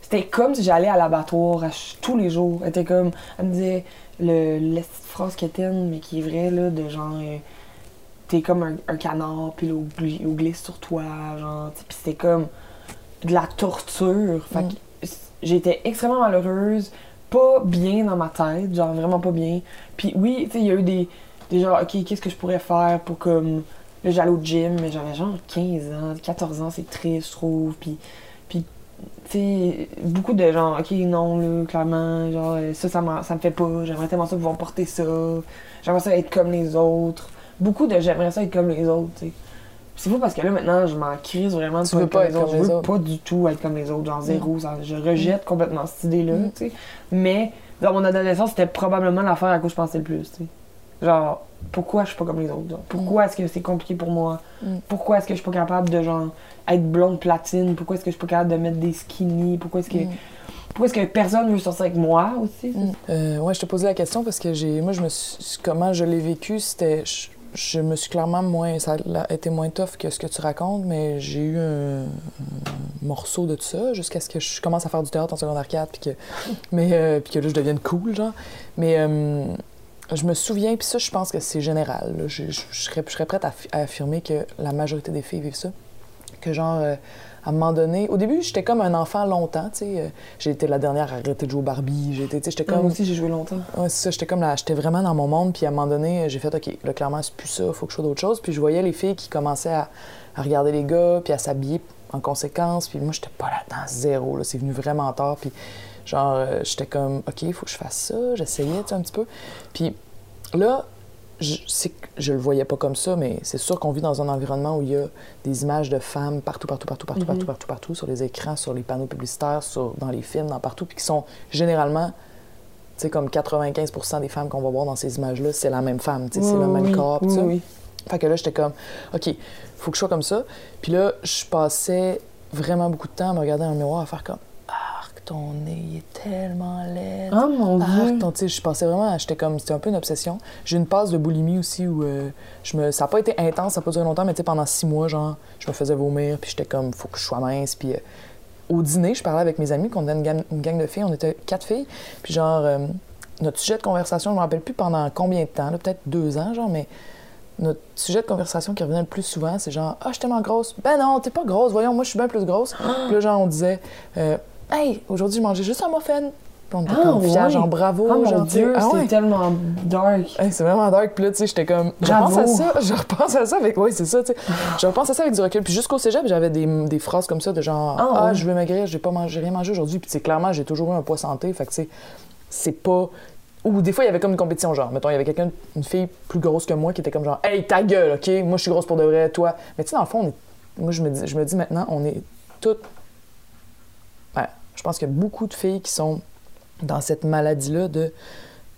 C'était comme si j'allais à l'abattoir tous les jours. Elle était comme... Elle me disait le, la phrase quétaine, mais qui est vraie, là, de genre... euh, T'es comme un, un canard, puis l'eau glisse sur toi, genre, tu sais, puis c'était comme de la torture. Fait Mm. que j'étais extrêmement malheureuse, pas bien dans ma tête, genre vraiment pas bien. Puis oui, tu sais, il y a eu des, des genre, ok, qu'est-ce que je pourrais faire pour comme. Là, j'allais au gym, mais j'avais genre 15 ans, 14 ans, c'est triste, je trouve. Puis, puis tu sais, beaucoup de gens, ok, non, là, clairement, genre, euh, ça, ça, ça me fait pas, j'aimerais tellement ça pouvoir porter ça, j'aimerais ça être comme les autres. Beaucoup de j'aimerais ça être comme les autres, tu sais. C'est fou parce que là, maintenant, je m'en crise vraiment de Tu veux pas être comme Je veux autres. pas du tout être comme les autres, genre zéro. ça- je rejette complètement cette idée-là, Mm. tu sais. Mais dans mon adolescence, c'était probablement l'affaire à quoi je pensais le plus, tu sais. Genre, pourquoi je suis pas comme les autres? genre? Pourquoi est-ce que c'est compliqué pour moi? Mm. Pourquoi est-ce que je suis pas capable de, genre, être blonde platine? Pourquoi est-ce que je suis pas capable de mettre des skinny? Pourquoi est-ce que, Mm. pourquoi est-ce que personne veut sortir avec moi aussi? Mm. Euh, ouais, je te posais la question parce que j'ai, moi, je me suis, comment je l'ai vécu, c'était, je, je me suis clairement moins, ça a été moins tough que ce que tu racontes, mais j'ai eu un, morceau de tout ça jusqu'à ce que je commence à faire du théâtre en secondaire 4, puis que, mais, euh, puis que là, je devienne cool, genre. Mais euh, je me souviens, puis ça, je pense que c'est général. Je, serais, je serais prête à, à affirmer que la majorité des filles vivent ça. Que genre, euh, à un moment donné, au début, j'étais comme un enfant longtemps, tu sais. euh, J'ai été la dernière à arrêter de jouer au Barbie. J'étais Moi comme. aussi, j'ai joué longtemps. Ouais, c'est ça, j'étais comme là, j'étais vraiment dans mon monde, puis à un moment donné, j'ai fait, OK, là, clairement, c'est plus ça, faut que je fasse d'autres choses. Puis je voyais les filles qui commençaient à, à regarder les gars, puis à s'habiller en conséquence, puis moi, j'étais pas là-dedans, zéro, là, c'est venu vraiment tard, puis genre, euh, j'étais comme, OK, il faut que je fasse ça, j'essayais, tu sais, un petit peu. Puis là, je, c'est que je le voyais pas comme ça, mais c'est sûr qu'on vit dans un environnement où il y a des images de femmes partout, partout, partout, partout, Mhm. partout, partout, partout, sur les écrans, sur les panneaux publicitaires, sur, dans les films, dans partout, puis qui sont généralement, tu sais, comme 95% des femmes qu'on va voir dans ces images-là, c'est la même femme, tu sais, c'est le même oui, corps, oui, oui. Fait que là, j'étais comme, OK, faut que je sois comme ça. Puis là, je passais vraiment beaucoup de temps à me regarder dans le miroir, à faire comme, ton nez, il est tellement laid. Oh mon Arc, dieu! ton- tu sais, je passais vraiment, j'étais comme, c'était un peu une obsession. J'ai une passe de boulimie aussi où euh, je me, ça n'a pas été intense, ça n'a pas duré longtemps, mais tu sais, pendant six mois, genre, je me faisais vomir, puis j'étais comme, faut que je sois mince, puis euh, au dîner, je parlais avec mes amis, qu'on était une gang, une gang de filles, on était quatre filles, puis genre, euh, notre sujet de conversation, je me rappelle plus pendant combien de temps, peut-être deux ans, genre, mais notre sujet de conversation qui revenait le plus souvent, c'est genre, ah, je suis tellement grosse. Ben non, t'es pas grosse, voyons, moi, je suis bien plus grosse. *gasps* Puis là, genre, on disait, euh, hey, aujourd'hui, je mangeais juste un muffin. Puis on était Ah, comme ouais. genre bravo, Oh mon genre, sais, dieu, ah ouais. tellement dark. Hey, c'est vraiment dark. Puis là, tu sais, j'étais comme. Je repense à ça. *laughs* Je repense à ça avec. Oui, c'est ça, tu sais. Je repense à ça avec du recul. Puis jusqu'au cégep, j'avais des, des phrases comme ça de genre Ah, Ah, ouais. je veux maigrir, j'ai pas mangé, rien mangé aujourd'hui. Puis, tu sais, clairement, j'ai toujours eu un poids santé. Fait que, tu sais, c'est pas. Ou des fois, il y avait comme une compétition, genre, mettons, il y avait quelqu'un, une fille plus grosse que moi qui était comme genre, hey, ta gueule, OK? Moi, je suis grosse pour de vrai, toi. Mais tu sais, dans le fond, on est- moi, je me, dis, je me dis maintenant, on est toutes. Je pense qu'il y a beaucoup de filles qui sont dans cette maladie-là de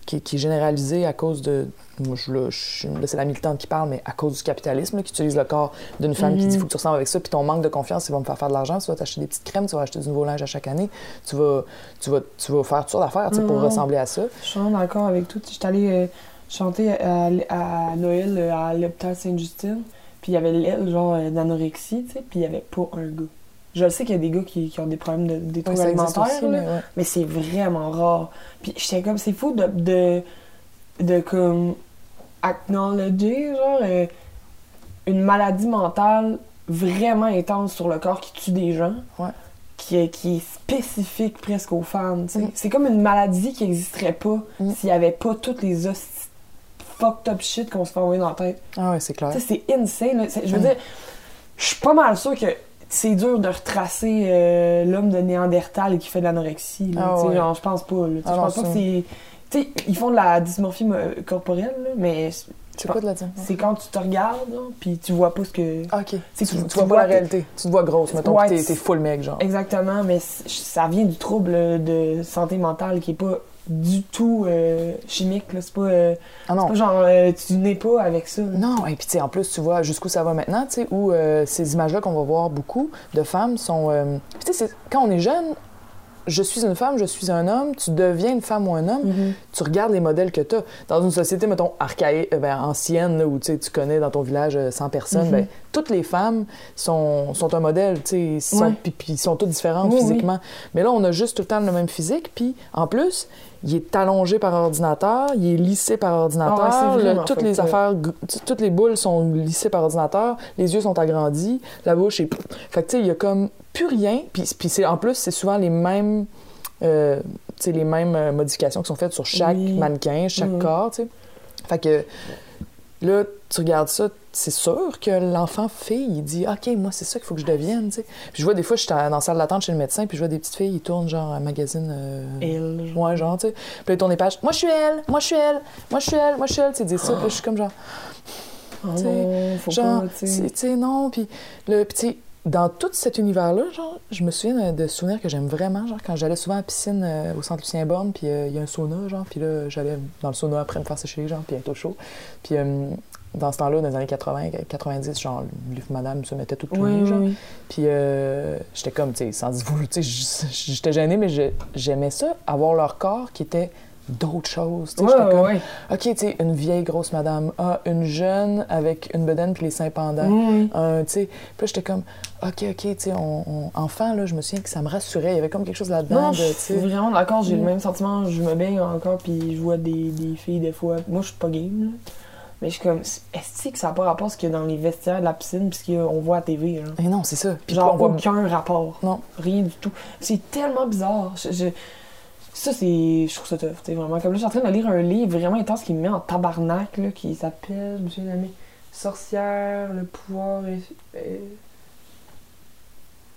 qui, qui est généralisée à cause de. Moi, je, là, je- là, c'est la militante qui parle, mais à cause du capitalisme, là, qui utilise le corps d'une femme qui dit Mhm. faut que tu ressembles avec ça, puis ton manque de confiance, il va me faire faire de l'argent. Tu vas t'acheter des petites crèmes, tu vas acheter du nouveau linge à chaque année, tu vas, tu vas, tu vas faire toutes sortes d'affaires pour Mhm. ressembler à ça. Je suis vraiment d'accord avec tout. J'étais allée euh, chanter à, à Noël euh, à l'hôpital Sainte-Justine. Puis il y avait l'aile, genre, euh, d'anorexie, tu sais, puis il y avait pas un gars. Je le sais qu'il y a des gars qui, qui ont des problèmes de, des Oui, aussi, là, mais ouais. mais c'est vraiment rare. Puis j'étais comme, c'est fou de, de, de comme, acknowledger, genre, euh, une maladie mentale vraiment intense sur le corps qui tue des gens. Ouais. Qui est, qui est spécifique presque aux femmes. Mm. C'est comme une maladie qui n'existerait pas Mm. s'il n'y avait pas toutes les fucked up shit qu'on se fait envoyer dans la tête. Ah ouais, c'est clair. C'est insane. Je veux Mm. dire, je suis pas mal sûre que c'est dur de retracer euh, l'homme de Néandertal qui fait de l'anorexie. Ah ouais. genre, je pense pas. Ah je non, pense pas que c'est. Tu sais, ils font de la dysmorphie mo- corporelle, là, mais C'est quoi de la c'est quand tu te regardes, là, puis tu vois pas ce que. Ah, ok. Tu, que tu tu vois pas la réalité. Tu te vois grosse, mettons, Ouais, t'es, full mec, genre. Exactement, mais ça vient du trouble de santé mentale qui est pas du tout euh, chimique. là. C'est pas, euh, Ah non. c'est pas genre euh, tu n'es pas avec ça. là. Non, et puis tu sais, en plus, tu vois jusqu'où ça va maintenant, tu sais, où euh, ces images-là qu'on va voir beaucoup de femmes sont. puis tu sais, quand on est jeune, je suis une femme, je suis un homme, tu deviens une femme ou un homme, Mhm. tu regardes les modèles que tu as. Dans une société, mettons, archaïque, ben, ancienne, là, où tu connais dans ton village euh, 100 personnes, Mhm. ben, toutes les femmes sont, sont un modèle, tu sais, sont, Ouais. puis, puis sont toutes différentes Oui, oui. physiquement. Mais là, on a juste tout le temps le même physique, puis en plus, il est allongé par ordinateur, il est lissé par ordinateur, Ah ouais, c'est le- vraiment toutes les up. affaires, toutes les boules sont lissées par ordinateur, les yeux sont agrandis, la bouche est... Fait que tu sais, il y a comme plus rien, puis, puis c'est, en plus, c'est souvent les mêmes... euh, les mêmes euh, modifications qui sont faites sur chaque Oui. mannequin, chaque Mhm. corps, tu sais. Fait que là, tu regardes ça, c'est sûr que l'enfant fille, il dit OK, moi, c'est ça qu'il faut que je devienne, tu sais. Puis je vois des fois, je suis dans la salle d'attente chez le médecin, puis je vois des petites filles, ils tournent genre un magazine. euh, Elle. Ouais, genre, tu sais. Puis là, ils tournent les pages. Moi, je suis elle, moi, je suis elle, moi, je suis elle, moi, je suis elle, tu disent ça. Puis je suis comme genre, Oh tu sais, non, faut genre, pas, tu c'est- sais. tu sais, non. Puis tu sais, dans tout cet univers-là, genre, je me souviens de, souvenirs que j'aime vraiment, genre, quand j'allais souvent à la piscine euh, au centre Lucien Borne, puis euh, il y a un sauna, genre, puis là, j'allais dans le sauna après me faire sécher, genre, puis être au chaud. Puis euh, dans ce temps-là, dans les années 80, 90, genre, le madame se mettait tout tout Oui, genre. oui. Puis euh, j'étais comme, tu sais, sans dire tu sais, j'étais gênée, mais j'aimais ça, avoir leur corps qui était d'autres choses. Ouais, comme, ouais. OK, tu sais, une vieille grosse madame. Ah, une jeune avec une bedaine puis les seins pendants. Tu sais, puis j'étais comme, OK, OK, tu sais, on, on- enfant, là, je me souviens que ça me rassurait. Il y avait comme quelque chose là-dedans. Je suis vraiment d'accord. J'ai Mm. le même sentiment. Je me baigne encore, puis je vois des, des filles des fois. Moi, je suis pas game, là. Mais je suis comme, est-ce que ça n'a pas rapport à ce qu'il y a dans les vestiaires de la piscine, puis ce qu'on voit à TV, là? Mais non, c'est ça. Puis Genre, on voit... aucun rapport. Non. Rien du tout. C'est tellement bizarre. Je- je- Ça, c'est. Je trouve ça tough, tu sais, vraiment. Comme là, je suis en train de lire un livre vraiment intense qui me met en tabarnak, là, qui s'appelle, je me souviens jamais, Sorcière, le pouvoir. est- est-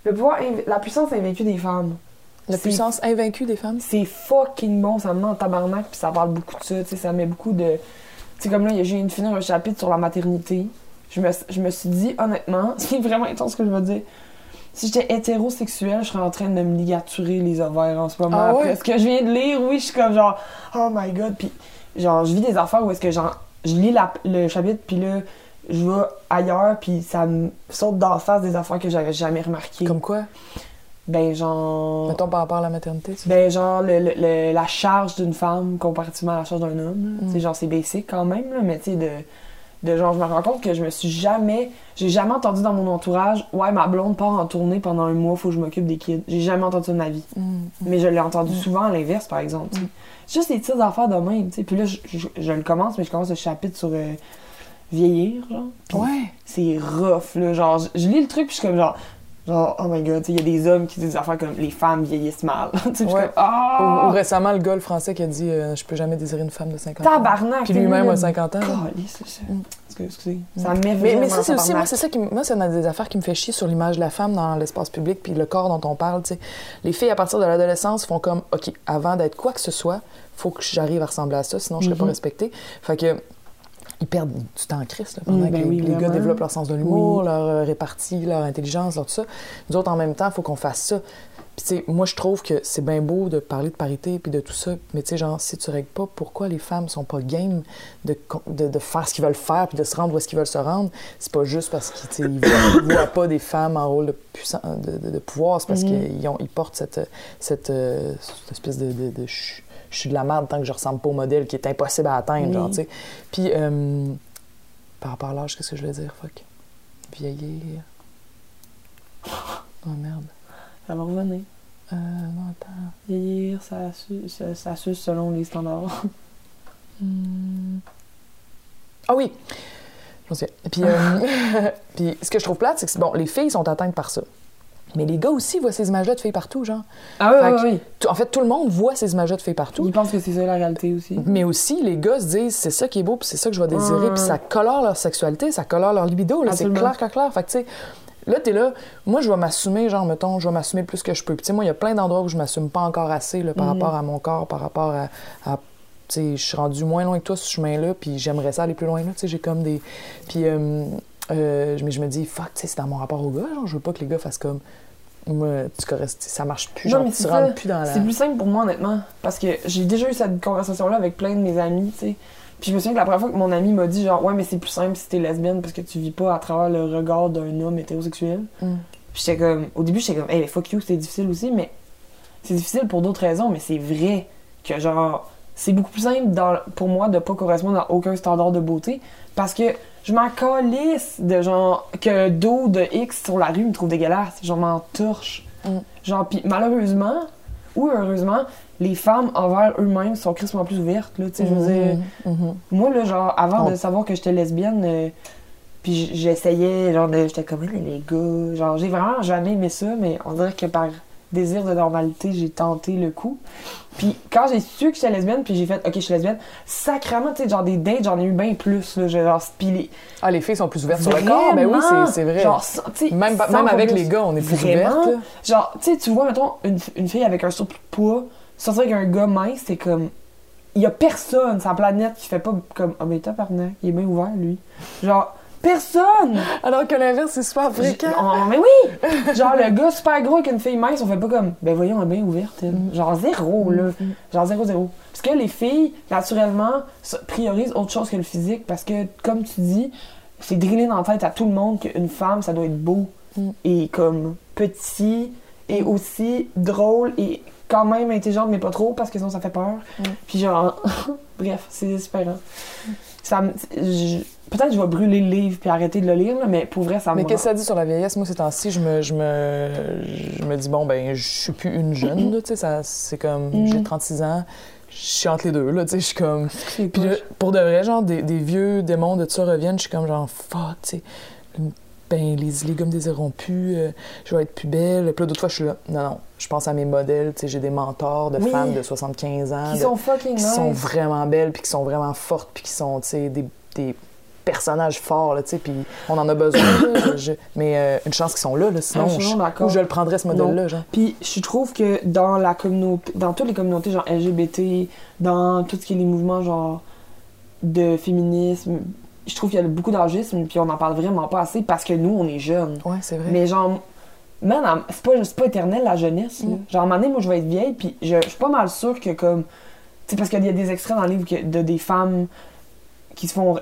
Le pouvoir, inv- la puissance invaincue des femmes. La puissance invaincue des femmes? C'est fucking bon, ça me met en tabarnak, puis ça parle beaucoup de ça, tu sais, ça met beaucoup de... Tu sais, comme là, j'ai de finir un chapitre sur la maternité. Je me, je me suis dit, honnêtement, *laughs* c'est vraiment intense ce que je veux dire. Si j'étais hétérosexuelle, je serais en train de me ligaturer les ovaires en ce moment. Ah ouais? Après ce que je viens de lire, oui, je suis comme genre, oh my god, puis genre, je vis des affaires où est-ce que genre, je lis la- le chapitre, puis là, je vais ailleurs, puis ça me saute d'en face des affaires que j'avais jamais remarquées. Comme quoi? Ben, genre... Mettons par rapport à la maternité. tu- Ben, genre, le- le- le- la charge d'une femme comparativement à la charge d'un homme. là. Mm. Genre, c'est basic quand même, là, mais tu sais, de, de genre, je me rends compte que je me suis jamais. J'ai jamais entendu dans mon entourage, ouais, ma blonde part en tournée pendant un mois, faut que je m'occupe des kids. J'ai jamais entendu ça de ma vie. Mm. Mais je l'ai entendu Mm. souvent à l'inverse, par exemple. Juste des petites affaires de même, tu sais. Puis là, je, je- je le commence, mais je commence le chapitre sur euh, vieillir, genre. Ouais. c'est rough, là. Genre, je, je lis le truc, puis je suis comme genre, Genre, oh my god, il y a des hommes qui disent des affaires comme les femmes vieillissent mal. *laughs* Ouais. comme, ah! Ou, ou récemment, le gars, le français, qui a dit euh, Je peux jamais désirer une femme de 50 ans. Tabarnak! Puis lui-même a 50 ans. Mm. Excusez, excusez. Ça me met Mais, mais ça, c'est aussi, moi, c'est ça qui, moi, c'est une des affaires qui me fait chier sur l'image de la femme dans l'espace public puis le corps dont on parle, tu sais. Les filles, à partir de l'adolescence, font comme, OK, avant d'être quoi que ce soit, faut que j'arrive à ressembler à ça, sinon je serais pas Mhm. respectée. Fait que, ils perdent du temps en crise, là, pendant Mm, que ben les, oui, les gars développent leur sens de l'humour, Oui. leur euh, répartie, leur intelligence, leur tout ça. Nous autres, en même temps, il faut qu'on fasse ça. Puis, moi, je trouve que c'est bien beau de parler de parité puis de tout ça, mais tu sais, genre, si tu règles pas pourquoi les femmes sont pas game de, de, de faire ce qu'ils veulent faire puis de se rendre où est-ce qu'ils veulent se rendre, c'est pas juste parce qu'ils ils voient, pas des femmes en rôle de, puissant, de, pouvoir, c'est parce Mhm. qu'ils ils portent cette, cette, euh, cette espèce de, de, de je, suis de la merde tant que je ressemble pas au modèle qui est impossible à atteindre, Oui. genre, tu sais. Puis, euh, par rapport à l'âge, qu'est-ce que je voulais dire, fuck? Vieillir. Oh merde. Ça va revenir. Euh, non, attends. Vieillir, ça, ça, ça suce selon les standards. *laughs* Hmm. Ah oui! Puis, euh, *laughs* *laughs* puis ce que je trouve plate, c'est que bon, les filles sont atteintes par ça. Mais les gars aussi voient ces images-là de filles partout, genre. Ah oui, Fait oui, En fait, tout le monde voit ces images-là de filles partout. Ils pensent que c'est ça la réalité aussi. Mais aussi, les gars se disent, c'est ça qui est beau, puis c'est ça que je vais désirer, Mm. puis ça colore leur sexualité, ça colore leur libido, là, c'est clair, clair, clair. Fait que, tu sais, là, t'es là, moi, je vais m'assumer, genre, mettons, je vais m'assumer le plus que je peux. Puis, tu sais, moi, il y a plein d'endroits où je m'assume pas encore assez, là, par Mhm. rapport à mon corps, par rapport à. à- tu sais, je suis rendu moins loin que toi sur ce chemin-là, puis j'aimerais ça aller plus loin, là, tu sais, j'ai comme des. Puis, euh, euh, mais je me dis, fuck, tu sais, c'est dans mon rapport aux gars, genre, je veux pas que les gars fassent comme. Moi, tu corresponds, ça marche plus, Non, genre, mais tu rentres ça. plus dans la. C'est plus simple pour moi, honnêtement. Parce que j'ai déjà eu cette conversation-là avec plein de mes amis, tu sais. Puis je me souviens que la première fois que mon ami m'a dit, genre, ouais, mais c'est plus simple si t'es lesbienne parce que tu vis pas à travers le regard d'un homme hétérosexuel. Mm. Puis j'étais comme, au début, j'étais comme, hey, fuck you, c'est difficile aussi, mais c'est difficile pour d'autres raisons, mais c'est vrai que, genre, c'est beaucoup plus simple dans- pour moi de pas correspondre à aucun standard de beauté parce que je m'en calisse de genre que dos de X sur la rue me trouve dégueulasse. Genre, m'en torche. Mm. Genre, pis malheureusement ou heureusement, les femmes envers eux-mêmes sont crissement plus ouvertes, là, tu sais, je veux dire. Mhm, mhm. Moi, là, genre, avant Oh. de savoir que j'étais lesbienne, euh, puis j'essayais, genre, j'étais comme, les les gars, genre, j'ai vraiment jamais aimé ça, mais on dirait que par désir de normalité, j'ai tenté le coup. Puis quand j'ai su que j'étais lesbienne, puis j'ai fait, ok, je suis lesbienne, sacrément, tu sais, genre, des dates, j'en ai eu bien plus, là, genre, puis les... Ah, les filles sont plus ouvertes sur le corps, ben oui, c'est- c'est vrai. Genre, ça, tu sais, Même, même avec plus. les gars, on est plus ouvertes. Genre, tu sais, tu vois, mettons, une, une fille avec un surplus de poids, sortir avec un gars mince, c'est comme. Il y a personne sur la planète qui fait pas comme. Ah, mais tabarnak, il est bien ouvert, lui. Genre, personne! Alors que l'inverse, c'est super fréquent. Oh, mais oui! *laughs* Genre, le gars super gros avec une fille mince, on fait pas comme. Ben voyons, elle est bien ouverte, elle. Mm. Genre, zéro, là. Genre, zéro, zéro. Parce que les filles, naturellement, priorisent autre chose que le physique parce que, comme tu dis, c'est drillé dans la tête à tout le monde qu'une femme, ça doit être beau Mm. et comme petit et aussi drôle et quand même intelligente, mais pas trop parce que sinon ça fait peur. Mm. Puis genre, *laughs* bref, c'est désespérant. Ça me- Peut-être que je vais brûler le livre puis arrêter de le lire, là, mais pour vrai, ça me. Mais qu'est-ce que ça dit sur la vieillesse? Moi, ces temps-ci, je me, je, me, je me dis, bon, ben, je suis plus une jeune, là, tu sais, ça- c'est comme, Mm. j'ai 36 ans, je suis entre les deux, là, tu sais, je suis comme... Puis là, pour de vrai, genre, des, des vieux démons de ça reviennent, je suis comme, genre, fuck, tu sais, ben, les, désireront plus, euh, je vais être plus belle. Puis là, d'autres fois, je suis là, non, non, je pense à mes modèles, tu sais, j'ai des mentors de Oui. femmes de 75 ans, Qui de- sont fucking qui nice. sont vraiment belles, puis qui sont vraiment fortes, puis qui sont, tu sais, des, des personnages forts, là, tu sais, puis on en a besoin, *coughs* je- mais euh, une chance qu'ils sont là, là, sinon, Ah, je je, d'accord. ou je le prendrais, ce modèle-là, genre? Puis je trouve que dans la communauté, dans toutes les communautés genre LGBT, dans tout ce qui est les mouvements genre de féminisme, je trouve qu'il y a beaucoup d'agisme puis on en parle vraiment pas assez parce que nous on est jeunes. Ouais, c'est vrai. Mais genre man, c'est pas pas éternel la jeunesse. Mm. Genre à un moment donné, moi je vais être vieille puis je, je suis pas mal sûre que comme tu sais parce qu'il y a des extraits dans le livre que- de des femmes qui se font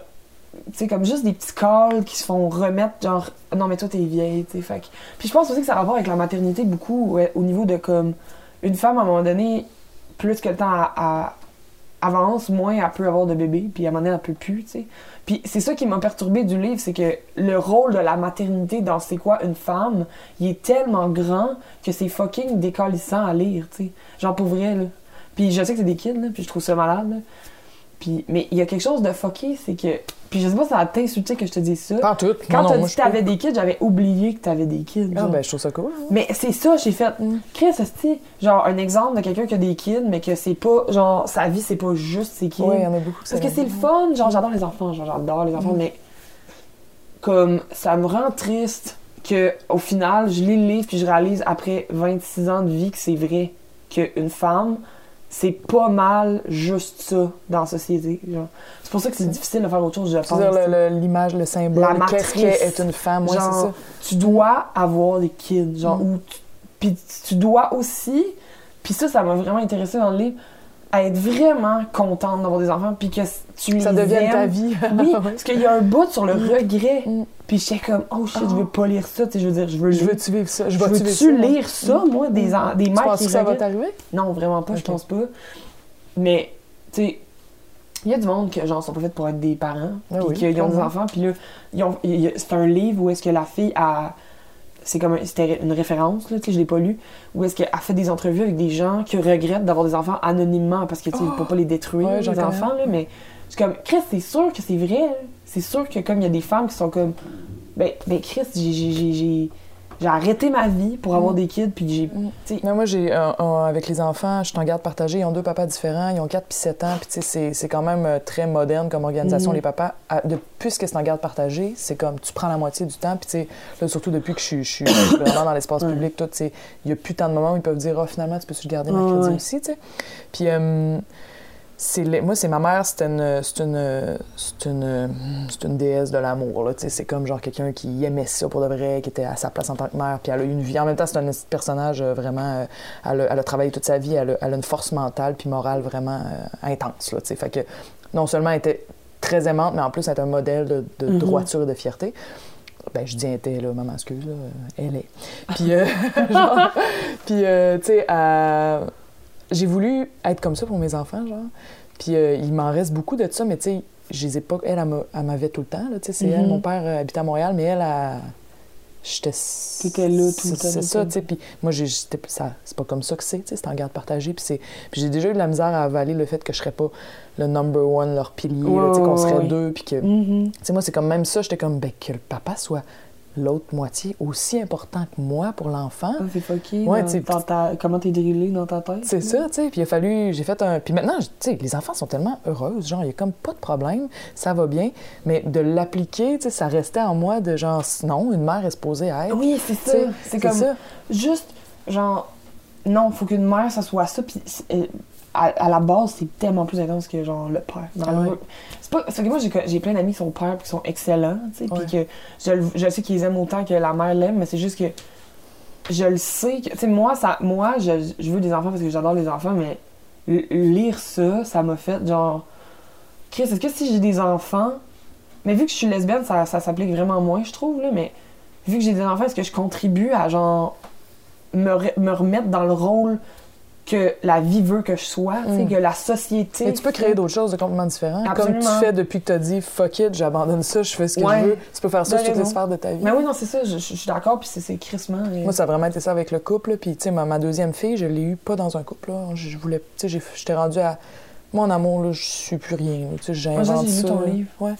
sais comme juste des petits calls qui se font remettre genre non mais toi t'es vieille puis je pense aussi que ça a rapport avec la maternité beaucoup au niveau de comme une femme à un moment donné plus que le temps avance moins elle peut avoir de bébés puis à un moment donné elle peut plus tu puis c'est ça qui m'a perturbé du livre c'est que le rôle de la maternité dans c'est quoi une femme il est tellement grand que c'est fucking décalissant à lire tu sais. Genre pour vrai puis je sais que c'est des kids là puis je trouve ça malade. Puis, mais il y a quelque chose de fucké, c'est que. Puis je sais pas si ça a t'insulté que je te dise ça. Pas tout. Quand t'as dit que t'avais des kids, j'avais oublié que t'avais des kids. Ah, genre. ben, je trouve ça cool. hein. Mais c'est ça, j'ai fait. Chris, c'est genre un exemple de quelqu'un qui a des kids, mais que c'est pas. Genre, sa vie, c'est pas juste ses kids. Ouais, il y en a beaucoup. Parce que c'est le fun, genre j'adore les enfants, genre j'adore les Mm. enfants, mais comme ça me rend triste que au final, je lis le livre puis je réalise après 26 ans de vie que c'est vrai qu'une femme, c'est pas mal juste ça dans la société. C'est pour ça que c'est difficile de faire autre chose, je pense. C'est-à-dire le- l'image, le, symbole, La qu'est-ce qu'est une femme, ouais, Genre, c'est ça. tu dois avoir des kids, genre, Mm. ou tu, puis tu dois aussi, puis ça, ça m'a vraiment intéressé dans le livre, à être vraiment contente d'avoir des enfants, puis que tu Ça les devienne ta aimes. vie. Oui, *laughs* parce qu'il y a un bout sur le regret. Mm. Puis j'étais comme, oh shit, je veux Ah. pas lire ça. Tu sais, je veux dire, je veux, Je veux-tu vivre ça? Je je veux-tu moi? lire ça, moi, des, des Tu penses qui que ça va t'arriver? Non, vraiment pas, je pense pas. Mais, tu sais, il y a du monde qui, genre, sont pas faits pour être des parents, Ah puis oui, qu'ils ont des enfants, puis là, c'est un livre où est-ce que la fille a. C'est comme c'était une référence, là, tu sais, je l'ai pas lu, où est-ce qu'elle a fait des entrevues avec des gens qui regrettent d'avoir des enfants anonymement parce que, tu Oh! pour pas les détruire, Ouais, les enfants, là, mais c'est comme, Chris, c'est sûr que c'est vrai, c'est sûr que comme il y a des femmes qui sont comme, ben, ben Chris, j'ai- j'ai- arrêté ma vie pour avoir Mm. des kids, puis j'ai. Mm. Mais moi, j'ai un- avec les enfants, je suis en garde partagée. Ils ont deux papas différents. Ils ont 4 puis 7 ans. Puis, tu sais, c'est- c'est quand même euh, très moderne comme organisation, Mhm. les papas. À- de, puisque c'est en garde partagée, c'est comme tu prends la moitié du temps. Puis, tu sais, là, surtout depuis que je suis, *coughs* vraiment dans l'espace public, tout, tu sais, il n'y a plus tant de moments où ils peuvent dire, oh, finalement, tu peux-tu le garder mercredi ouais. aussi, tu sais. Puis, euh, moi, c'est ma mère, c'est une, c'est une, c'est une, c'est une déesse de l'amour. là, tu sais. C'est comme genre quelqu'un qui aimait ça pour de vrai, qui était à sa place en tant que mère, puis elle a eu une vie. En même temps, c'est un personnage euh, vraiment. euh, elle, a, elle a travaillé toute sa vie, elle a, elle a une force mentale puis morale vraiment euh, intense. Là, tu sais. fait que non seulement elle était très aimante, mais en plus, elle est un modèle de, de Mhm. droiture et de fierté. Ben, je dis elle était, là, maman, excuse, là, elle est. Puis, euh, *laughs* genre, puis euh, tu sais, euh, j'ai voulu être comme ça pour mes enfants, genre. Puis euh, il m'en reste beaucoup de ça, mais tu sais, je les ai pas. Elle, elle, m'a- elle m'avait tout le temps, là, tu sais. C'est Mhm. elle, mon père euh, habitait à Montréal, mais elle, elle. J'étais. T'étais là tout le temps, C'est ça, tu sais. Puis moi, j'étais- c'est pas comme ça que c'est, tu sais. C'est en garde partagée. Puis c'est- puis j'ai déjà eu de la misère à avaler le fait que je serais pas le number one, leur pilier, là, tu sais, qu'on serait deux. Puis que. Tu Mhm. sais, moi, c'est comme même ça, j'étais comme, ben, que le papa soit l'autre moitié aussi important que moi pour l'enfant. Ah, c'est fucké. Ouais, dans- ta- Comment t'es drillé dans ta tête? C'est ça, tu sais. Puis il a fallu, j'ai fait un. Puis maintenant, tu sais, les enfants sont tellement heureuses, genre, il y a comme pas de problème, ça va bien. Mais de l'appliquer, tu sais, ça restait en moi de genre, non, une mère est supposée être. Oui, c'est ça. C'est comme ça. juste, genre, non, faut qu'une mère, ça soit ça. Puis euh, à, à la base, c'est tellement plus intense que, genre, le père. Ah ouais. C'est pas. C'est que moi, j'ai plein d'amis qui sont pères qui sont excellents, tu sais. Puis que je, je sais qu'ils aiment autant que la mère l'aime, mais c'est juste que je le sais. Tu sais, moi, ça, moi je, je veux des enfants parce que j'adore les enfants, mais lire ça, ça m'a fait, genre. Chris, est-ce que si j'ai des enfants. Mais vu que je suis lesbienne, ça, ça s'applique vraiment moins, je trouve, là, mais vu que j'ai des enfants, est-ce que je contribue à, genre, me, re- me remettre dans le rôle que la vie veut que je sois, Mm. que la société. Mais tu peux créer d'autres choses de complètement différents. Absolument. Comme tu fais depuis que tu as dit fuck it, j'abandonne ça, je fais ce que Ouais. je veux. Tu peux faire ça sur toutes les sphères de ta vie. Mais oui, non, c'est ça, je, je- je suis d'accord, puis c'est- crissement. Moi, ça a vraiment été ça avec le couple. Puis, tu sais, ma, ma deuxième fille, je l'ai eue pas dans un couple. Là. Je voulais, tu sais, j'étais rendue à mon amour, là, je suis plus rien. Tu sais, ça, j'invente j'ai lu ça. ton livre. Ouais.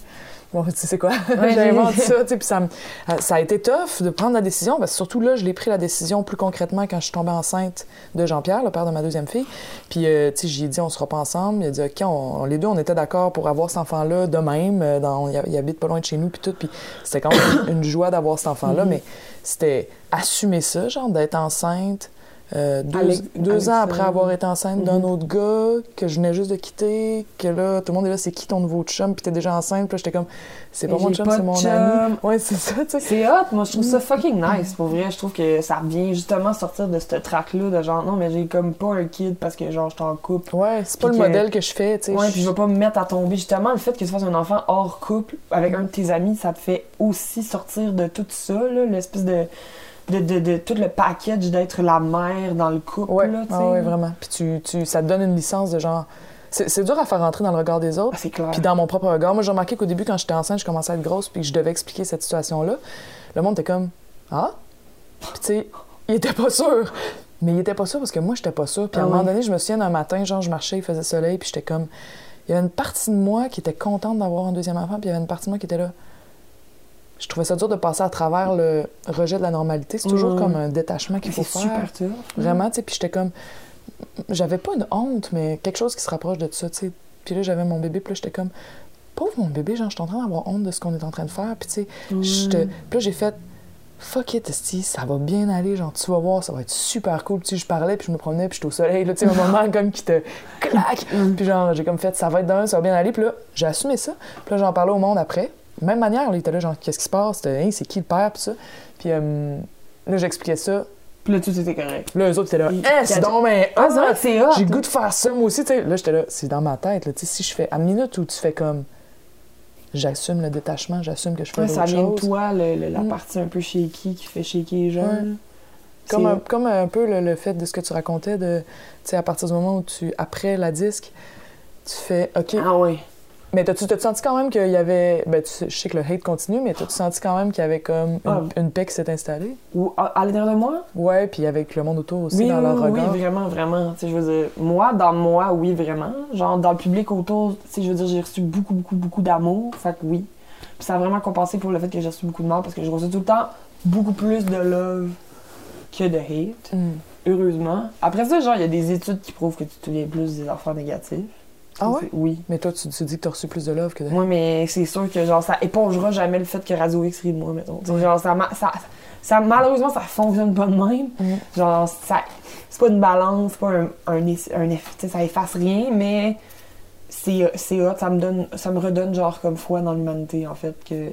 Bon, tu sais quoi? Ouais, *laughs* J'invente ça, tu sais, puis ça, euh, ça a été tough de prendre la décision, parce que surtout là, je l'ai pris la décision plus concrètement quand je suis tombée enceinte de Jean-Pierre, le père de ma deuxième fille. Puis, euh, tu sais, j'ai dit, on sera pas ensemble. Il a dit, OK, on- les deux, on était d'accord pour avoir cet enfant-là de même. euh, Dans, il, habite pas loin de chez nous, puis tout. Puis c'était quand même *coughs* une joie d'avoir cet enfant-là, Mhm. mais c'était assumer ça, genre, d'être enceinte. Euh, deux, Alex- deux ans après avoir été enceinte d'un Mhm. autre gars que je venais juste de quitter, que là, tout le monde est là, c'est qui ton nouveau chum? Puis t'es déjà enceinte, puis là, j'étais comme, c'est pas mon chum, c'est mon chum. ami. Ouais, c'est ça, tu sais. C'est hot, moi je trouve ça fucking nice. Pour vrai, je trouve que ça vient justement sortir de ce track-là de genre non, mais j'ai comme pas un kid parce que genre je suis en couple. Ouais, c'est pas le que- modèle que je fais, tu sais. Ouais, puis je vais pas me mettre à tomber. Justement, le fait que tu fasses un enfant hors couple avec un de tes amis, ça te fait aussi sortir de tout ça, là, l'espèce de, de, de, de tout le package d'être la mère dans le couple, là, sais. ah vraiment. Puis tu, tu, ça te donne une licence de genre. C'est c'est dur à faire rentrer dans le regard des autres. Ah, c'est clair. Puis dans mon propre regard, moi j'ai remarqué qu'au début, quand j'étais enceinte, je commençais à être grosse, puis que je devais expliquer cette situation-là. Le monde était comme Ah? Puis tu sais, il était pas sûr. Mais il était pas sûr parce que moi, j'étais pas sûr. Puis à Ah un moment ouais. donné, je me souviens d'un matin, genre, je marchais, il faisait soleil, puis j'étais comme. Il il y avait une partie de moi qui était contente d'avoir un deuxième enfant, puis il y avait une partie de moi qui était là. Je trouvais ça dur de passer à travers le rejet de la normalité. C'est toujours Ouais. comme un détachement qu'il faut C'est faire. super tough. Vraiment, tu sais, puis j'étais comme... J'avais pas une honte, mais quelque chose qui se rapproche de ça, tu sais. Puis là, j'avais mon bébé, puis là, j'étais comme... Pauvre mon bébé, genre, je suis en train d'avoir honte de ce qu'on est en train de faire, puis tu sais, Puis là, j'ai fait... Fuck it, esti, ça va bien aller, genre, tu vas voir, ça va être super cool. Puis tu sais, je parlais, puis je me promenais, puis j'étais au soleil, là, tu sais, un moment comme qui te claque. *laughs* Puis genre, j'ai comme fait, ça va être demain, ça va bien aller. Puis là, j'ai assumé ça. Puis là, j'en parlais au monde après. Même manière, là, il était là, genre, qu'est-ce qui se passe? C'était, Hey, c'est qui le père, puis ça? Puis euh, là, j'expliquais ça. Puis là, tout était correct. Là, eux autres étaient là, Hein, c'est donc, mais. Ah, que c'est. J'ai le goût de faire ça, moi aussi, tu sais. Là, j'étais là, c'est dans ma tête, là, tu sais, si je fais. À minute où tu fais comme. J'assume le détachement, j'assume que je fais Ouais, ça vient de toi, le- le- la Mm. partie un peu shaky qui fait shaker les gens. Ouais. Comme un, comme un peu le, le fait de ce que tu racontais, de, à partir du moment où tu, après la disque, tu fais OK. Ah ouais. Mais t'as-tu senti quand même qu'il y avait. Ben, tu je sais que le hate continue, mais t'as-tu senti quand même qu'il y avait comme une, Ah. une paix qui s'est installée? Ou à, à l'intérieur de moi? Ouais, puis avec le monde autour aussi Oui, dans oui, leur oui, regard. oui, vraiment, vraiment. Tu sais, je veux dire, moi, dans moi, oui, vraiment. Genre, dans le public autour, tu sais, je veux dire, j'ai reçu beaucoup, beaucoup, beaucoup d'amour. Fait que oui. Puis ça a vraiment compensé pour le fait que j'ai reçu beaucoup de mal parce que je reçois tout le temps beaucoup plus de love que de hate. Mm. Heureusement. Après ça, genre, il y a des études qui prouvent que tu te souviens plus des enfants négatifs. Ah ouais? Oui. Mais toi, tu, tu dis que t'as reçu plus de love que de. Moi, mais c'est sûr que genre ça épongera jamais le fait que Radio X rit de moi, mettons. Tu sais, Genre, ça, ça, ça, malheureusement, ça fonctionne pas de même. Mm. Genre, ça, c'est pas une balance, c'est pas un, un, un tu sais, ça efface rien, mais c'est c'est hot, ça me donne, ça me redonne genre comme foi dans l'humanité, en fait, que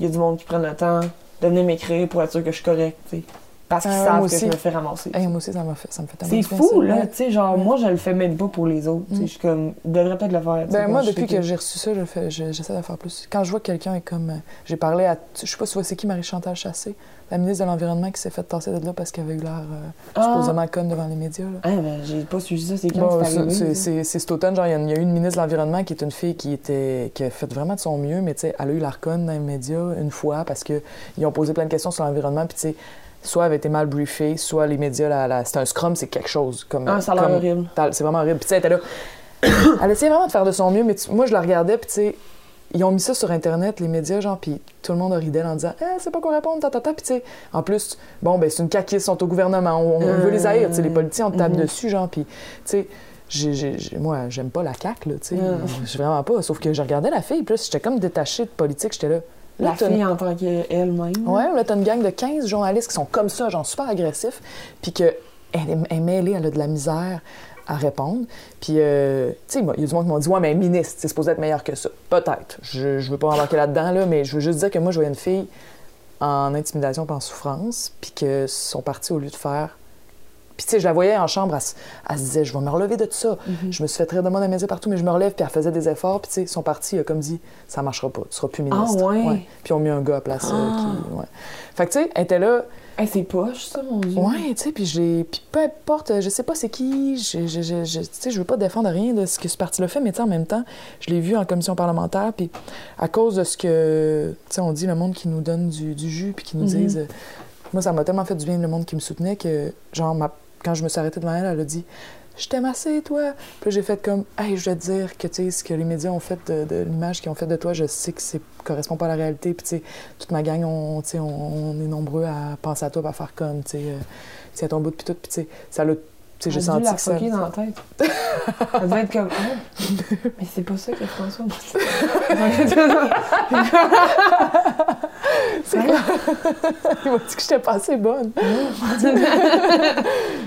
y a du monde qui prennent le temps de venir m'écrire pour être sûr que je suis correct, tu sais. Parce qu'ils savent moi que aussi. je me fais ramasser. Hey, moi aussi, ça, fait, ça me fait tellement C'est fou, là, Ouais. tu sais, genre, moi, je le fais même pas pour les autres, Mm. je suis comme, je devrais peut-être le faire, Ben, moi, depuis que j'ai reçu ça, je fais- je- j'essaie de faire plus. Quand je vois que quelqu'un est comme. euh, J'ai parlé à. Je sais pas si c'est qui Marie-Chantal Chassé, la ministre de l'Environnement qui s'est fait tasser de là parce qu'elle avait eu l'air euh, Ah. supposément conne devant les médias. Là. Ah, ben, j'ai pas suivi ça, c'est quand Bon, c'est cet automne, genre, il y, a une- il y a eu une ministre de l'Environnement qui est une fille qui était qui a fait vraiment de son mieux, mais tu sais, elle a eu l'air conne dans les médias une fois parce qu'ils ont posé plein de questions sur l'environnement, puis tu sais, soit elle avait été mal briefée, soit les médias, la, la- c'est un scrum, c'est quelque chose. Comme, Ah, ça a l'air horrible. C'est vraiment horrible. Puis, tu sais, elle était là. *coughs* elle essayait vraiment de faire de son mieux, mais tu- moi, je la regardais, puis, tu sais, ils ont mis ça sur Internet, les médias, genre, puis tout le monde a ri d'elle en disant, eh, c'est pas quoi répondre, ta, ta, ta. Puis, tu sais, en plus, bon, ben, c'est une caquiste, ils sont au gouvernement, on, on veut les haïr, tu sais, les politiciens, on te tape Mhm. dessus, genre, puis, tu sais, moi, j'aime pas la CAQ, là, tu sais, j'ai vraiment pas. Sauf que je regardais la fille, puis j'étais comme détachée de politique, j'étais là. Là, La fille en tant qu'elle-même. Ouais, là, t'as une gang de 15 journalistes qui sont comme ça, genre super agressifs, puis qu'elle est, elle est mêlée, elle a de la misère à répondre. Puis, euh, tu sais, il y a du monde qui m'ont dit, ouais, mais ministre, c'est supposé être meilleur que ça. Peut-être. Je, je veux pas embarquer là-dedans, là, mais je veux juste dire que moi, je voyais une fille en intimidation et en souffrance, puis que son parti, au lieu de faire. Puis, tu sais, je la voyais en chambre, elle, se- elle se disait, je vais me relever de tout ça. Mhm. Je me suis fait rire de moi dans partout, mais je me relève, puis elle faisait des efforts, puis, tu sais, son parti a comme dit, ça marchera pas, tu seras plus ministre. Ah, ouais? Puis, ils ont mis un gars à place. euh, Ah. qui- ouais. Fait que, tu sais, elle était là. Hey, c'est poche, ça, mon Dieu. Ouais, tu sais, puis Puis peu importe, je sais pas c'est qui, je, je, je, je- tu sais, je veux pas défendre rien de ce que ce parti-là fait, mais tu sais, en même temps, je l'ai vu en commission parlementaire, puis à cause de ce que, tu sais, on dit, le monde qui nous donne du, du jus, puis qui nous Mhm. disent... euh, moi, ça m'a tellement fait du bien, le monde qui me soutenait, que, genre, ma- quand je me suis arrêtée devant elle, elle a dit... Je t'aime assez, toi. Puis j'ai fait comme, hey, je dois te dire que, tu sais, ce que les médias ont fait de, de l'image qu'ils ont fait de toi, je sais que c'est correspond pas à la réalité. Puis, tu sais, toute ma gang, on, on, on est nombreux à penser à toi, à faire comme, tu sais, euh, tiens ton bout, puis tout. Puis, tu sais, ça l'a, tu sais, j'ai senti la que ça... fucker dans la tête. *laughs* Elle devait être comme, Ah, mais c'est pas ça que François m'a *laughs* C'est quoi? *laughs* Il m'a dit que j'étais pas assez bonne. *laughs*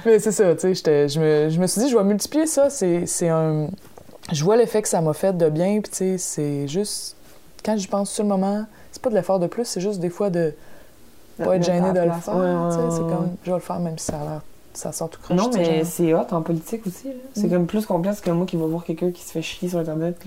Mais c'est ça, tu sais, je me, je me suis dit, je vais multiplier ça. C'est un... Je vois l'effet que ça m'a fait de bien, puis tu sais, c'est juste... Quand j'y pense sur le moment, c'est pas de l'effort de plus, c'est juste des fois de pas être gêné de le faire. c'est comme, je vais le faire même si ça a l'air... Ça sort tout croche. Non, mais c'est hot en politique aussi. C'est Mm. comme plus complexe que moi qui va voir quelqu'un qui se fait chier sur Internet.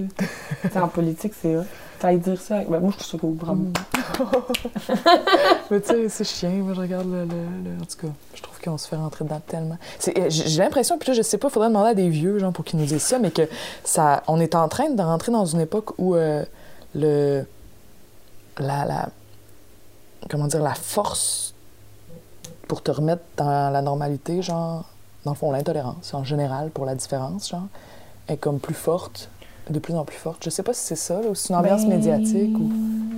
là. En politique, c'est hot. T'as dire ça. Ben, moi, je trouve ça cool, bravo. Mm. *laughs* Mais tu sais, c'est chiant. Moi, je regarde le, le- le- En tout cas, je trouve qu'on se fait rentrer dedans tellement. C'est- euh, J'ai l'impression, puis là, je sais pas, il faudrait demander à des vieux, genre, pour qu'ils nous disent ça, mais que ça, on est en train de rentrer dans une époque où euh, le. La, la. Comment dire, la force pour te remettre dans la normalité, genre, dans le fond, l'intolérance, en général, pour la différence, genre, est comme plus forte. De plus en plus forte. Je sais pas si c'est ça, là, ou c'est une ambiance Ben, médiatique ou.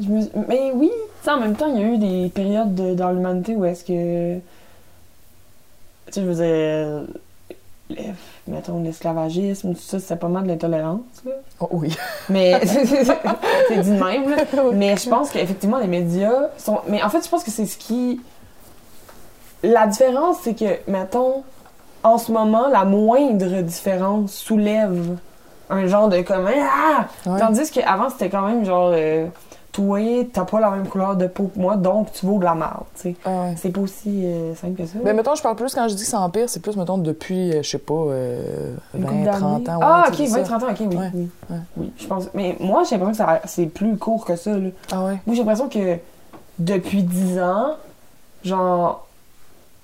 je me- Mais oui, tu sais, en même temps, il y a eu des périodes de- dans l'humanité où est-ce que. Tu sais, je veux dire. Mettons, l'esclavagisme, tout ça, c'était pas mal de l'intolérance, là. Oh, oui. Mais. *laughs* c'est dit de même, là. *laughs* Mais je pense qu'effectivement, les médias sont. Mais en fait, je pense que c'est ce qui. La différence, c'est que, mettons, en ce moment, la moindre différence soulève un genre de comme. Ah! Ouais. Tandis qu'avant, c'était quand même genre. euh, toi, t'as pas la même couleur de peau que moi, donc tu vaux de la merde, tu sais. Ah ouais. C'est pas aussi euh, simple que ça. Ben, mettons, je parle plus quand je dis que ça empire, c'est plus, mettons, depuis, euh, je sais pas, euh, Une 20, couple 30 d'années. ans. ouais, ah, ok, c'est 20, ça. 30 ans, ok, oui. Ouais, Oui, oui, je pense. Mais moi, j'ai l'impression que ça- c'est plus court que ça, là. Ah ouais. Moi, j'ai l'impression que depuis 10 ans, genre,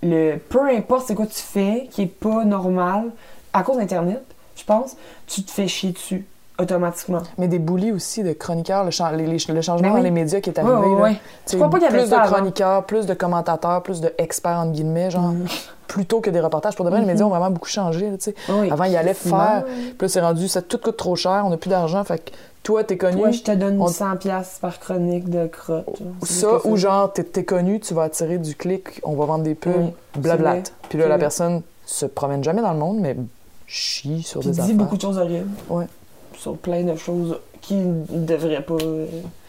le peu importe c'est quoi tu fais, qui est pas normal, à cause d'Internet, pense, tu te fais chier dessus, automatiquement. Mais des boulis aussi de chroniqueurs, le, cha- les- les- le changement Ben oui. dans les médias qui est arrivé. ouais, là. ouais. Tu crois pas qu'il y avait plus ça de avant? chroniqueurs, plus de commentateurs, plus de experts, entre guillemets, genre, Mm. plutôt que des reportages. Pour de vrai, les médias ont vraiment beaucoup changé. là. Oui. Avant, ils allaient faire, puis là, c'est rendu, ça tout coûte trop cher, on n'a plus d'argent, fait que toi, t'es connu. Toi, je te donne On- 100$ piastres par chronique de crotte. Ça, ou genre, t'es t'es connu, tu vas attirer du clic, on va vendre des pubs, Oui, blabla. Puis là, la personne se promène jamais dans le monde, mais chie sur Puis des dit affaires. beaucoup de choses horribles. Ouais. Sur plein de choses qui ne devraient pas. euh,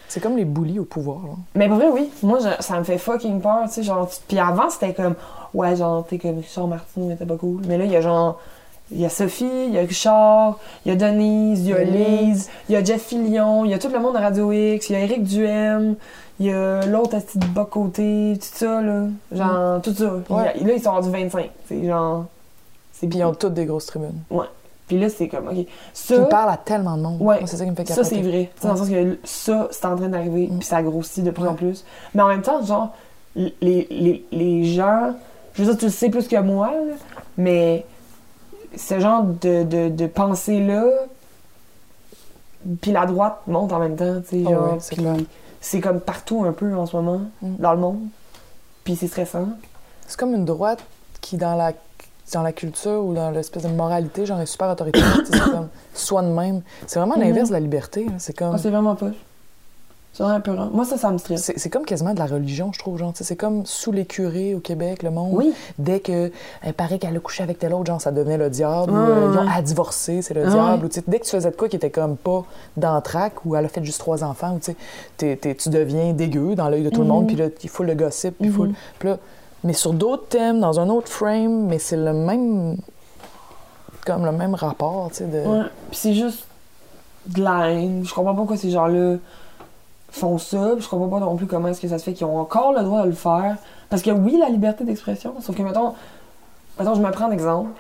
C'est comme les boulis au pouvoir. Là. Mais pour vrai, oui. Moi, je- ça me fait fucking peur, tu sais. Genre, tu- Puis avant, c'était comme. Ouais, genre, t'es comme Richard Martineau, mais t'es pas cool. Mais là, il y a genre. Il y a Sophie, il y a Richard, il y a Denise, il y a Lise. Il y a Jeff Fillion, il y a tout le monde de Radio X, il y a Eric Duhem, il y a l'autre à de bas côté, tout ça, là. Genre, tout ça. Ouais. là, ils sont rendus 25. C'est genre. Puis ils ont toutes des grosses tribunes. Puis là, c'est comme, OK. Ça, ils parlent à tellement de monde. Ouais. C'est ça qui me fait ça, capoter. c'est vrai. Tu sais, Dans le sens que ça, c'est en train d'arriver, Mm. puis ça grossit de plus Ouais. en plus. Mais en même temps, genre, les, les, les gens, je veux dire, tu le sais plus que moi, là, mais ce genre de, de, de pensée-là, puis la droite monte en même temps, tu sais, Ah genre, ouais, c'est comme partout un peu en ce moment, Mm. dans le monde, puis c'est stressant. C'est comme une droite qui, dans la, dans la culture ou dans l'espèce de moralité, genre, est super autoritaire. c'est comme soi de même. C'est vraiment Mhm. l'inverse de la liberté. là. C'est comme. Ah, c'est vraiment pas. C'est vraiment épeurant. Moi, ça, ça me stresse. C'est c'est comme quasiment de la religion, je trouve. Genre, tu sais, c'est comme sous les curés au Québec, le monde. Oui. Dès que elle paraît qu'elle a couché avec tel autre, genre, ça devenait le diable. Ou, euh, ils ont ouais. à divorcer, c'est le diable. Ou, tu sais, dès que tu faisais de quoi qui était comme pas dans le track, ou elle a fait juste trois enfants, ou tu sais, t'es- t'es- tu deviens dégueu dans l'œil de tout le Mhm. monde, puis là, il faut le gossip, puis faut. Mhm. puis là, mais sur d'autres thèmes, dans un autre frame, mais c'est le même. Comme le même rapport, tu sais. De... Ouais. Puis c'est juste de la haine. Je comprends pas pourquoi ces gens-là font ça. Puis je comprends pas non plus comment est-ce que ça se fait qu'ils ont encore le droit de le faire. Parce que oui, la liberté d'expression, sauf que, mettons, mettons, je me prends un exemple.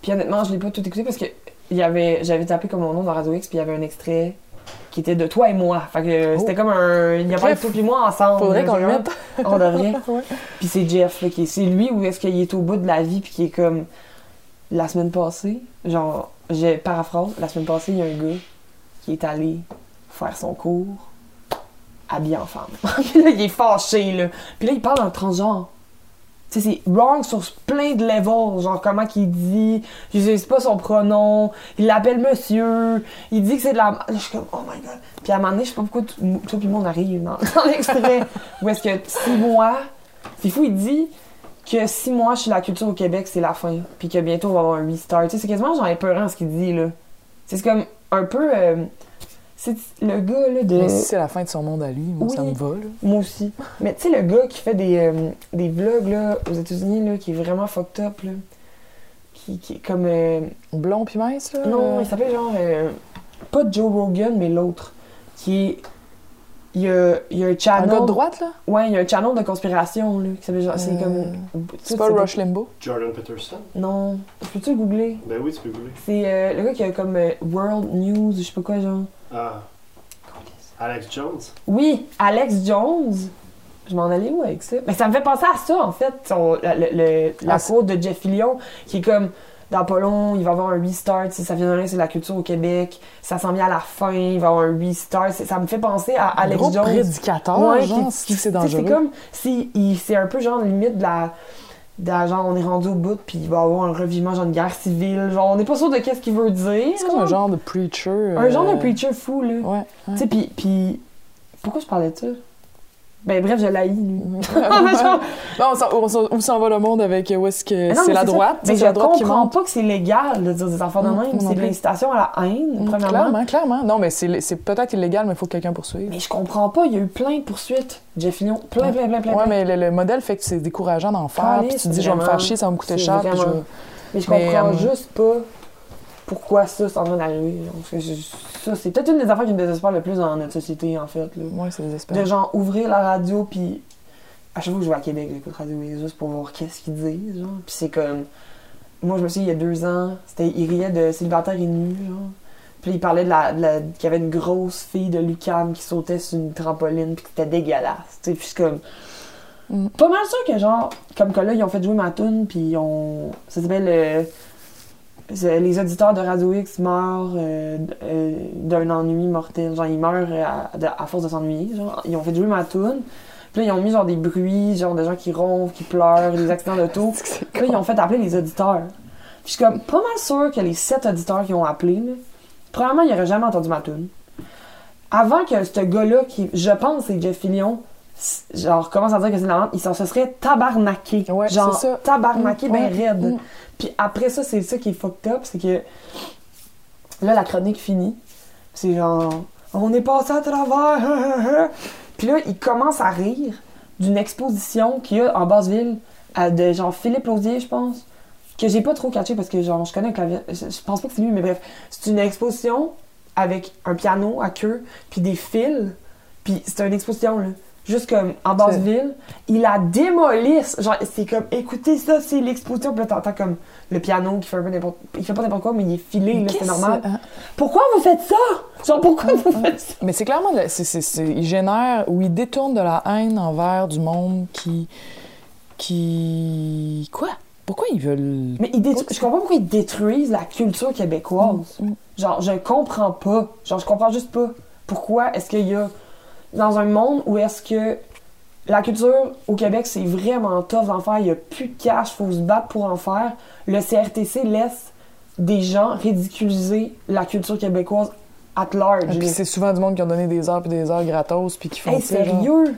Puis honnêtement, je l'ai pas tout écouté parce que j'avais tapé comme mon nom dans Radio X, puis il y avait un extrait qui était de toi et moi. Fait que Oh. c'était comme un. Il y a pas de toi et moi ensemble. Faudrait qu'on le mette. On devrait. *laughs* Ouais. Puis c'est Jeff, là, qui est- c'est lui ou est-ce qu'il est au bout de la vie puis qui est comme la semaine passée, genre, j'ai paraphrase, la semaine passée, il y a un gars qui est allé faire son cours habillé en femme. *laughs* puis là, il est fâché, là. Puis là, il parle en transgenre. Sais, c'est wrong sur plein de levels, genre comment qu'il dit, j'utilise pas son pronom, il l'appelle monsieur, il dit que c'est de la... Je suis comme, oh my god. Puis à un moment donné, je sais pas pourquoi t- toi puis moi on arrive dans, *laughs* dans l'extrait, où est-ce que six mois, c'est fou, il dit que six mois chez la culture au Québec, c'est la fin, puis que bientôt on va avoir un restart. Tu sais, c'est quasiment genre épeurant ce qu'il dit, là. C'est comme un peu... euh, c'est le gars, là, de... Mais si c'est la fin de son monde à lui, moi, ça me va, là. Moi aussi. Mais tu sais, le gars qui fait des, euh, des vlogs là, aux États-Unis, là, qui est vraiment fucked up, là, qui, qui est comme. euh, Blond puis mince, là? non, il s'appelle genre. euh, pas Joe Rogan, mais l'autre. Qui est. Il y a, il y a un Un channel. gars de droite, là? Ouais, il y a un channel de conspiration, là, qui s'appelle genre. C'est Euh, comme. C'est pas Rush Limbo? Jordan Peterson? Non. Peux-tu le googler? Ben oui, tu peux googler. C'est euh, le gars qui a comme euh, World News, je sais pas quoi, genre. Ah. Alex Jones? Oui, Alex Jones. Je m'en allais où avec ça? Mais ça me fait penser à ça, en fait. son- la le- le- la Ah, quote de Jeff Fillion, qui est comme, dans pas long, il va avoir un restart. Si ça vient de là, c'est la culture au Québec. Ça s'en vient à la fin, il va y avoir un restart. Ça me fait penser à Alex Gros Jones. prédicateur, Ouais, genre, qui- c'est dangereux. C'est comme si il- c'est un peu genre limite de la genre, on est rendu au bout, puis il va y avoir un revivement, genre une guerre civile. Genre, on n'est pas sûr de qu'est-ce qu'il veut dire. C'est comme un genre de preacher. Un genre euh, de preacher fou, là. Ouais. Tu sais, puis, puis. Pourquoi je parlais de ça? Ben, bref, je l'haïs, lui. *laughs* *laughs* genre- Non, on s'en- va le monde avec euh, où est-ce que c'est la droite, Mais la je droite comprends pas que c'est légal de dire des enfants de même. C'est de l'incitation à la haine, Mm, premièrement. Clairement, clairement. Non, mais c'est peut-être illégal, mais il faut que quelqu'un poursuive. Mais je comprends pas, il y a eu plein de poursuites. Jeff plein, plein, plein, plein. Ouais, mais le, le modèle fait que c'est décourageant d'en faire. Puis tu dis, je vais me faire chier, ça va me coûter cher. Mais je comprends euh, juste pas pourquoi ça s'en que je- Ça, c'est peut-être une des affaires qui me désespère le plus dans notre société, en fait. Là. Ouais, c'est désespérant. De genre ouvrir la radio, puis à chaque fois que je vais à Québec, j'écoute Radio juste pour voir qu'est-ce qu'ils disent. Genre. Puis c'est comme. Moi, je me souviens, il y a deux ans, c'était il riait de célibataire et nu, genre. Puis il parlait de la, de la- qu'il y avait une grosse fille de Lucam qui sautait sur une trampoline, puis que c'était dégueulasse. Tu sais, puis suis comme. Mm. Pas mal sûr que, genre, comme que là, ils ont fait jouer ma tune, puis ils ont. Ça s'appelle. euh, c'est- les auditeurs de Radio X meurent euh, euh, d'un ennui mortel. Genre, ils meurent à, de- à force de s'ennuyer. Genre, ils ont fait jouer ma tune. Puis là, ils ont mis genre des bruits, genre des gens qui ronflent, qui pleurent, des accidents d'auto. *laughs* Puis là, ils ont fait appeler les auditeurs. Puis je suis comme pas mal sûr que les sept auditeurs qui ont appelé, là, premièrement, ils n'auraient jamais entendu ma tune. Avant que ce gars-là, qui, je pense, c'est Jeff Fillion, genre, commence à dire que c'est de la merde, il s'en se. Ouais, genre, c'est ça. tabarnaqué Mm, ben ouais, raide. mm. Puis après ça, c'est ça qui est fucked up, c'est que là, la chronique finit. C'est genre, on est passé à travers. Puis là, il commence à rire d'une exposition qu'il y a en Basse-Ville de genre Philippe Laudier, je pense, que j'ai pas trop catché parce que genre, je connais un clavier. Je, je pense pas que c'est lui, mais bref. C'est une exposition avec un piano à queue, puis des fils. Puis c'est une exposition, là. Juste comme en Basse-Ville. Il la démolisse. Genre, c'est comme, écoutez ça, c'est l'exposition. Puis là, t'entends comme le piano qui fait un peu n'importe Il fait pas n'importe quoi, mais il est filé, là, c'est normal. Pourquoi vous faites ça? Genre, pourquoi vous faites ça? Mais c'est clairement, de la- c'est, c'est, c'est- il génère ou il détourne de la haine envers du monde qui. qui. Quoi? Pourquoi ils veulent? Mais ils détru- je comprends pas pourquoi ils détruisent la culture québécoise. Mm, mm. Genre, je comprends pas. Genre, je comprends juste pas. Pourquoi est-ce qu'il y a. Dans un monde où est-ce que. La culture au Québec, c'est vraiment tough d'en faire. Il y a plus de cash, faut se battre pour en faire. Le CRTC laisse des gens ridiculiser la culture québécoise at large. Et puis c'est souvent du monde qui ont donné des heures puis des heures gratos puis qui font Hey, genre- sérieux?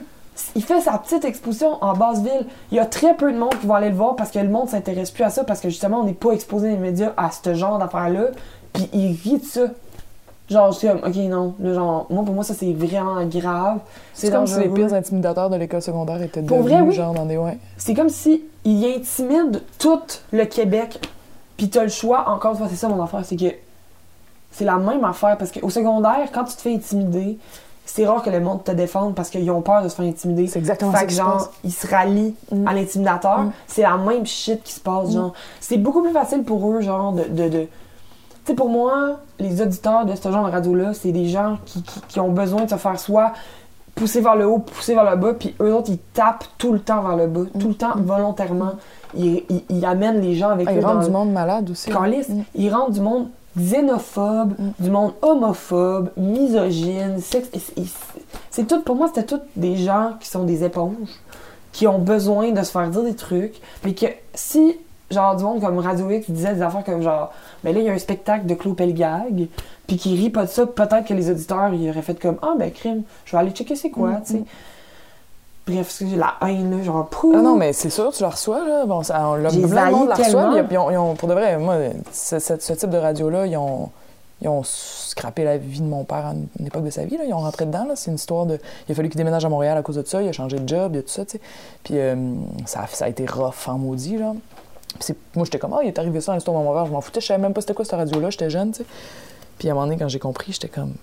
Il fait sa petite exposition en basse ville. Il y a très peu de monde qui vont aller le voir parce que le monde s'intéresse plus à ça parce que justement on n'est pas exposé dans les médias à ce genre d'affaires-là. Puis il rit de ça. Genre, je suis comme, ok, non. Là, genre, moi, pour moi, ça c'est vraiment grave. C'est comme si les pires intimidateurs de l'école secondaire étaient Pour devenus vrai, oui. genre dans des ouais. C'est comme si il intimide tout le Québec. Puis t'as le choix, encore une fois, c'est ça mon affaire, c'est que c'est la même affaire parce qu'au secondaire, quand tu te fais intimider, c'est rare que le monde te défende parce qu'ils ont peur de se faire intimider. C'est exactement Fait ça que qui se genre, ils se rallient Mm. à l'intimidateur. Mm. C'est la même shit qui se passe, Mm. genre. C'est beaucoup plus facile pour eux, genre, de. de, de- Tu sais, pour moi, les auditeurs de ce genre de radio-là, c'est des gens qui, qui, qui ont besoin de se faire soit pousser vers le haut, pousser vers le bas, puis eux autres, ils tapent tout le temps vers le bas, tout le temps, Mm. volontairement. Ils, ils, ils amènent les gens avec Ah, eux ils rendent du monde malade aussi. Calisse, Mm. ils rendent du monde xénophobe, Mm. du monde homophobe, misogyne, sexe. c'est- tout, pour moi, c'était tous des gens qui sont des éponges, qui ont besoin de se faire dire des trucs, mais que si, genre, du monde comme Radio X disait des affaires comme genre, ben là, il y a un spectacle de Claude Pelgag, puis qui rit pas de ça, peut-être que les auditeurs, ils auraient fait comme, ah, ben, crime, je vais aller checker c'est quoi, Mm, tu sais. mm. Bref, c'est la haine, là, genre, pouh! Ah non, mais c'est sûr, tu la reçois, là. Bon, ça, on, J'ai monde la reçoit. ils ont- ils ont- pour de vrai, moi, ce, ce- ce type de radio-là, ils ont, ils ont scrappé la vie de mon père à une, époque de sa vie. Là. Ils ont rentré dedans. là. C'est une histoire de. Il a fallu qu'il déménage à Montréal à cause de ça. Il a changé de job, il y a tout ça, tu sais. Puis euh, ça, a- ça a été rough en maudit, genre. Moi, j'étais comme, ah, il est arrivé ça de mon père. Je m'en foutais. Je savais même pas c'était quoi cette radio-là. J'étais jeune, tu sais. Puis à un moment donné, quand j'ai compris, j'étais comme.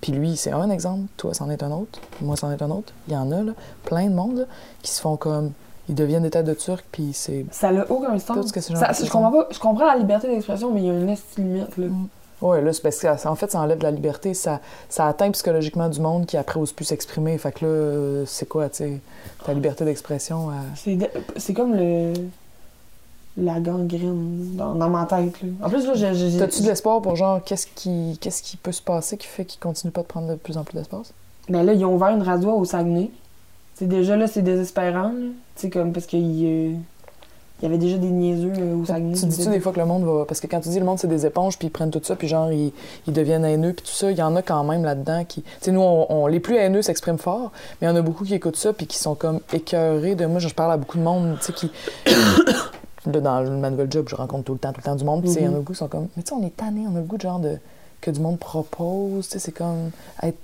Puis lui, c'est un exemple. Toi, c'en est un autre. Moi, c'en est un autre. Il y en a, là, plein de monde, là, qui se font comme. Ils deviennent des têtes de turc, puis c'est. Ça n'a aucun sens. Tout ce que Ça- je comprends pas, je comprends la liberté d'expression, mais il y a une limite, là. Mm. Oui, là, c'est parce que, en fait, ça enlève la liberté. Ça, ça atteint psychologiquement du monde qui, après, ose plus s'exprimer. Fait que là, euh, c'est quoi, tu sais, ta liberté d'expression? à- C'est de- c'est comme le. La gangrène dans, dans ma tête, là. En plus, là, j'ai. T'as-tu de l'espoir pour, genre, qu'est-ce qui, qu'est-ce qui peut se passer qui fait qu'ils continuent pas de prendre de plus en plus d'espace? Mais là, ils ont ouvert une radio au Saguenay. C'est déjà là, c'est désespérant, là. Tu sais, comme parce qu'ils. euh, y avait déjà des niaiseux euh, au Saguenay. Tu dis-tu des fois que le monde va. Parce que quand tu dis le monde, c'est des éponges, puis ils prennent tout ça, puis genre, ils, ils deviennent haineux, puis tout ça, il y en a quand même là-dedans qui. Tu sais, nous, on, on- les plus haineux s'expriment fort, mais il y en a beaucoup qui écoutent ça, puis qui sont comme écœurés de. Moi, je parle à beaucoup de monde, tu sais, qui. Là, dans ma nouvelle job, je rencontre tout le temps, tout le temps du monde, puis il y en a beaucoup qui sont comme. Mais tu sais, on est tanné, on a le goût de genre de. que du monde propose, tu sais, c'est comme. être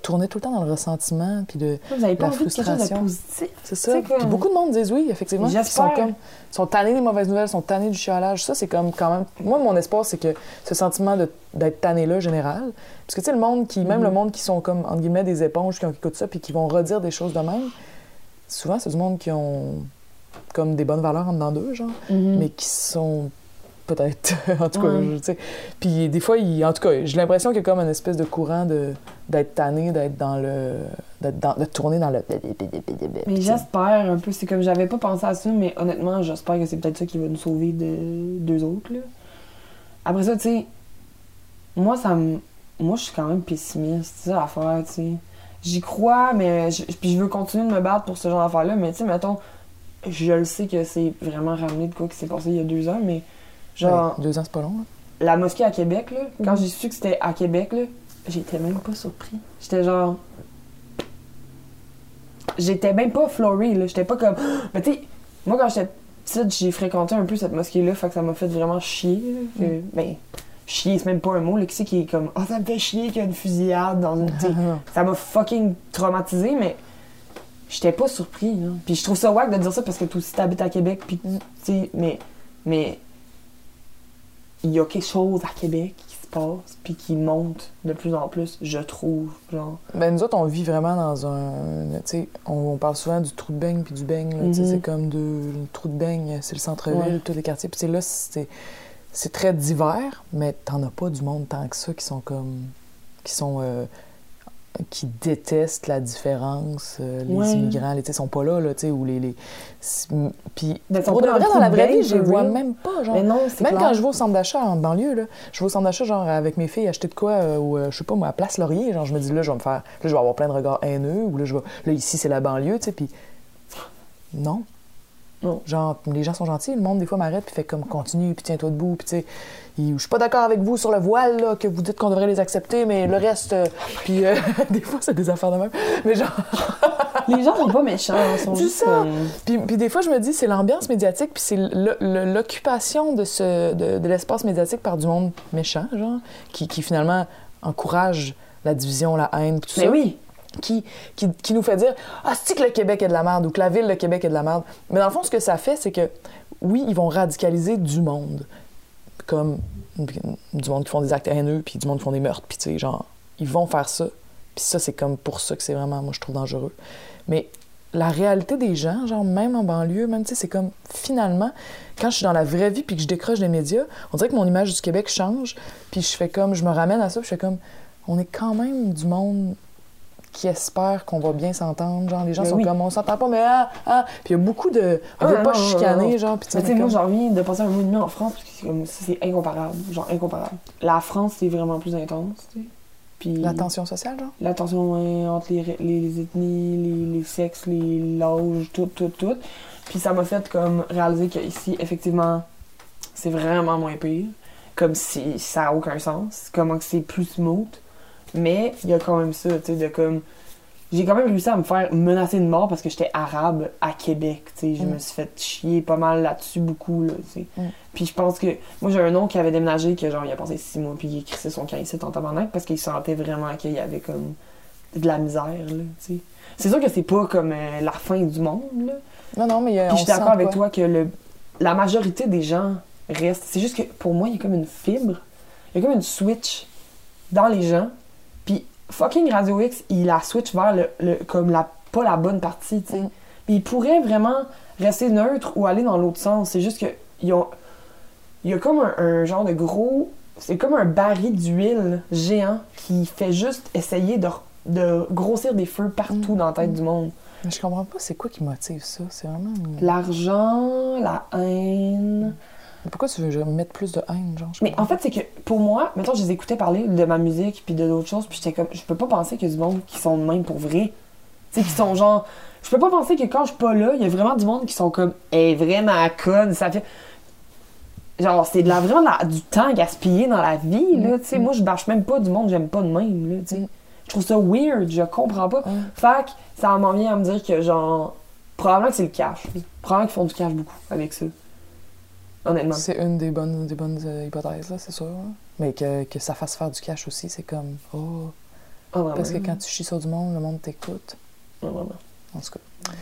tourner tout le temps dans le ressentiment, puis de. Vous avez pas envie de frustration. positif? C'est ça. Puis beaucoup de monde disent oui, effectivement. Ils sont comme, sont tannés des mauvaises nouvelles, ils sont tannés du chialage. Ça, c'est comme quand même. Moi, mon espoir, c'est que ce sentiment d'être tanné-là, général. Parce que, tu sais, le monde qui, même le monde qui sont comme, entre guillemets, des éponges, qui, ont- qui écoutent ça, puis qui vont redire des choses de même, souvent, c'est du monde qui ont comme des bonnes valeurs en dedans d'eux, genre, Mhm. mais qui sont peut-être, *laughs* en tout cas, Ouais. tu sais. Puis des fois, il- en tout cas, j'ai l'impression qu'il y a comme une espèce de courant de d'être tanné, d'être dans le... dans- de tourner dans le... Mais j'espère un peu, c'est comme j'avais pas pensé à ça, mais honnêtement, j'espère que c'est peut-être ça qui va nous sauver de deux autres. Là. Après ça, tu sais, moi, ça me. Moi, je suis quand même pessimiste, c'est ça l'affaire, tu sais. J'y crois, mais. je- Puis je veux continuer de me battre pour ce genre d'affaires-là, mais tu sais, mettons, je le sais que c'est vraiment ramené de quoi qui s'est passé il y a deux ans, mais. Genre, Ouais, deux ans, c'est pas long, là. la mosquée à Québec, là, quand Mhm. j'ai su que c'était à Québec, là, j'étais même pas surpris. J'étais genre. J'étais même pas florée, là. J'étais pas comme. *gasps* Mais tu sais, moi, quand j'étais petite, j'ai fréquenté un peu cette mosquée-là, fait que ça m'a fait vraiment chier. là, que- Ben, chier, c'est même pas un mot, là. Qui c'est qui est comme. Ah, ça me fait chier qu'il y a une fusillade dans une. *laughs* ça m'a fucking traumatisé, mais j'étais pas surpris. Là. Puis je trouve ça wack de dire ça parce que toi aussi t'habites à Québec, puis Mm. tu sais, mais mais il y a quelque chose à Québec qui se passe, puis qui monte de plus en plus, je trouve, genre. Ben, nous autres, on vit vraiment dans un. Tu sais, on, on parle souvent du trou de beigne puis du beigne. Mhm. C'est comme de, le trou de beigne, c'est le centre-ville, Ouais. tous les quartiers. Puis sais, là, c'est c'est très divers, mais t'en as pas du monde tant que ça qui sont comme. qui sont. euh, qui détestent la différence, euh, les Ouais. immigrants, les, sont pas là, là, tu sais, ou les... les... Puis, Ben, pour de vrai, dans la vraie vie, je les vois même pas, genre. Mais non, Même clair. quand je vais au centre d'achat en banlieue, là, je vais au centre d'achat, genre, avec mes filles, acheter de quoi, euh, ou, euh, je sais pas, moi, à Place Laurier, genre, je me dis, là, je vais me faire, là, je vais avoir plein de regards haineux, ou là, je vais, là, ici, c'est la banlieue, tu sais, puis non. Non. Genre, les gens sont gentils, le monde, des fois, m'arrête, puis fait comme, continue, puis tiens-toi debout, puis tu sais, je suis pas d'accord avec vous sur le voile, là, que vous dites qu'on devrait les accepter, mais le reste, euh, puis euh, *laughs* des fois, c'est des affaires de même, mais genre, *laughs* Les gens sont pas méchants, ils sont juste ça. comme- Puis, puis des fois, je me dis, c'est l'ambiance médiatique, puis c'est l'occupation de, ce, de, de l'espace médiatique par du monde méchant, genre, qui, qui finalement encourage la division, la haine, tout Mais ça, oui, qui, qui, qui nous fait dire Ah, c'est que le Québec est de la merde ou que la ville de Québec est de la merde? Mais dans le fond, ce que ça fait, c'est que oui, ils vont radicaliser du monde, comme du monde qui font des actes haineux, puis du monde qui font des meurtres, puis tu sais, genre, ils vont faire ça. Puis ça, c'est comme pour ça que c'est vraiment, moi, je trouve dangereux. Mais la réalité des gens, genre, même en banlieue, même, tu sais, c'est comme, finalement, quand je suis dans la vraie vie puis que je décroche des médias, on dirait que mon image du Québec change, puis je fais comme, je me ramène à ça, puis je fais comme, on est quand même du monde qui espère qu'on va bien s'entendre. Genre, les gens Mais sont oui. comme, on s'entend pas, mais ah, ah. Puis il y a beaucoup de. On Ah, veut non, pas non, chicaner, non. genre. Puis Mais tu sais, moi, j'ai envie de passer un mois et demi en France, parce que c'est comme, ça, c'est incomparable, genre incomparable. La France, c'est vraiment plus intense, tu sais. Puis La tension sociale, genre? la tension ouais, entre les, les, les ethnies, les, les sexes, les l'âge, tout, tout, tout. Puis ça m'a fait comme réaliser qu'ici, effectivement, c'est vraiment moins pire. Comme si ça n'a aucun sens. Comment que c'est plus smooth. Mais il y a quand même ça, tu sais, de comme. J'ai quand même réussi à me faire menacer de mort parce que j'étais arabe à Québec, tu sais. Je Mm. me suis fait chier pas mal là-dessus, beaucoup, là, tu sais. Mm. Puis je pense que. Moi, j'ai un oncle qui avait déménagé, que genre, il a passé six mois, puis il crissé son camp ici en tabarnak parce qu'il sentait vraiment qu'il y avait comme de la misère, là, tu sais. C'est sûr que c'est pas comme euh, la fin du monde, là. Non, non, mais il y a. Puis je suis d'accord avec toi que le, la majorité des gens restent. C'est juste que pour moi, il y a comme une fibre, il y a comme une switch dans les gens. Fucking Radio X, il la switch vers le, le- comme la pas la bonne partie, tu sais. Mm. Il pourrait vraiment rester neutre ou aller dans l'autre sens. C'est juste que ils ont, il y a comme un, un genre de gros, c'est comme un baril d'huile géant qui fait juste essayer de, de grossir des feux partout Mm. dans la tête du monde. Mais je comprends pas c'est quoi qui motive ça? C'est vraiment. L'argent, la haine. Pourquoi tu veux mettre plus de haine, genre? Mais en fait, c'est que pour moi, mettons, je les écoutais parler de ma musique puis de d'autres choses, puis j'étais comme, je peux pas penser qu'il y a du monde qui sont de même pour vrai. Tu sais, qui sont genre. Je peux pas penser que quand je suis pas là, il y a vraiment du monde qui sont comme. Est vraiment conne, ça fait. Genre, c'est de la, vraiment de la- du temps gaspillé dans la vie, là. Tu sais, moi, je bâche même pas du monde, j'aime pas de même, là. Tu sais. Mm. Je trouve ça weird, je comprends pas. Mm. Fait que ça m'en vient à me dire que, genre, probablement que c'est le cash. Probablement qu'ils font du cash beaucoup avec ça. Honnêtement. C'est une des bonnes, des bonnes euh, hypothèses, là, c'est sûr. hein. Mais que, que ça fasse faire du cash aussi, c'est comme. Oh. Ah. Parce que quand tu chies sur du monde, le monde t'écoute. Ah, vraiment. En tout cas.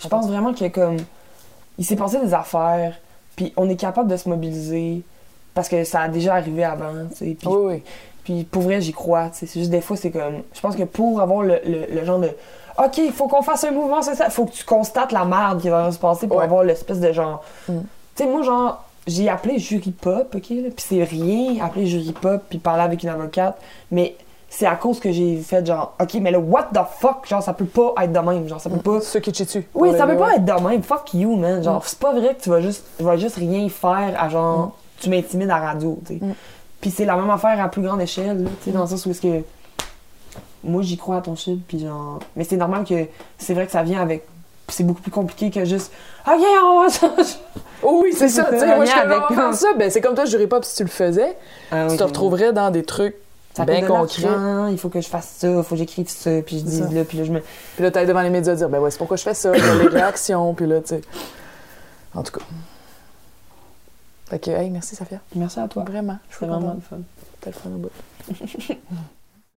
Je pense vraiment que comme il s'est passé des affaires, puis on est capable de se mobiliser parce que ça a déjà arrivé avant, tu sais. Puis, Oui, oui. puis pour vrai, j'y crois, tu sais. C'est juste des fois, c'est comme. Je pense que pour avoir le, le- le genre de. OK, il faut qu'on fasse un mouvement, c'est ça. Il faut que tu constates la merde qui va se passer pour Ouais. avoir l'espèce de genre. Mm. Tu sais, moi, genre, j'ai appelé jury pop, OK, là, puis c'est rien, appeler jury pop, puis parler avec une avocate, mais c'est à cause que j'ai fait genre, OK, mais le what the fuck, genre, ça peut pas être de même, genre, ça peut pas. Ceux qui te dessus. Oui, ça peut pas être de même. Fuck you, man. Genre, c'est pas vrai que tu vas juste, tu vas juste rien faire à genre, tu m'intimides à la radio, tu sais. Mm. Puis c'est la même affaire à plus grande échelle, tu sais, dans le sens où est-ce que moi j'y crois à ton shit, puis genre, mais c'est normal que c'est vrai que ça vient avec, c'est beaucoup plus compliqué que juste, ok, on va ça. Oh oui, c'est ça. Tu sais, moi, je avec comme- ça. Ben, c'est comme toi, je dirais pas, si tu le faisais, Ah oui, tu te retrouverais dans des trucs ça bien concrets. il faut que je fasse ça, il faut que j'écrive ça, puis je dise ça. là, puis là je me. Puis là, t'ailles devant les médias dire, ben ouais, c'est pourquoi je fais ça, les réactions, puis là, tu sais. En tout cas. Fait que, hey, merci, Safia. Merci à toi. Vraiment. Je suis vraiment vraiment le fun. T'as le fun au bout. *laughs*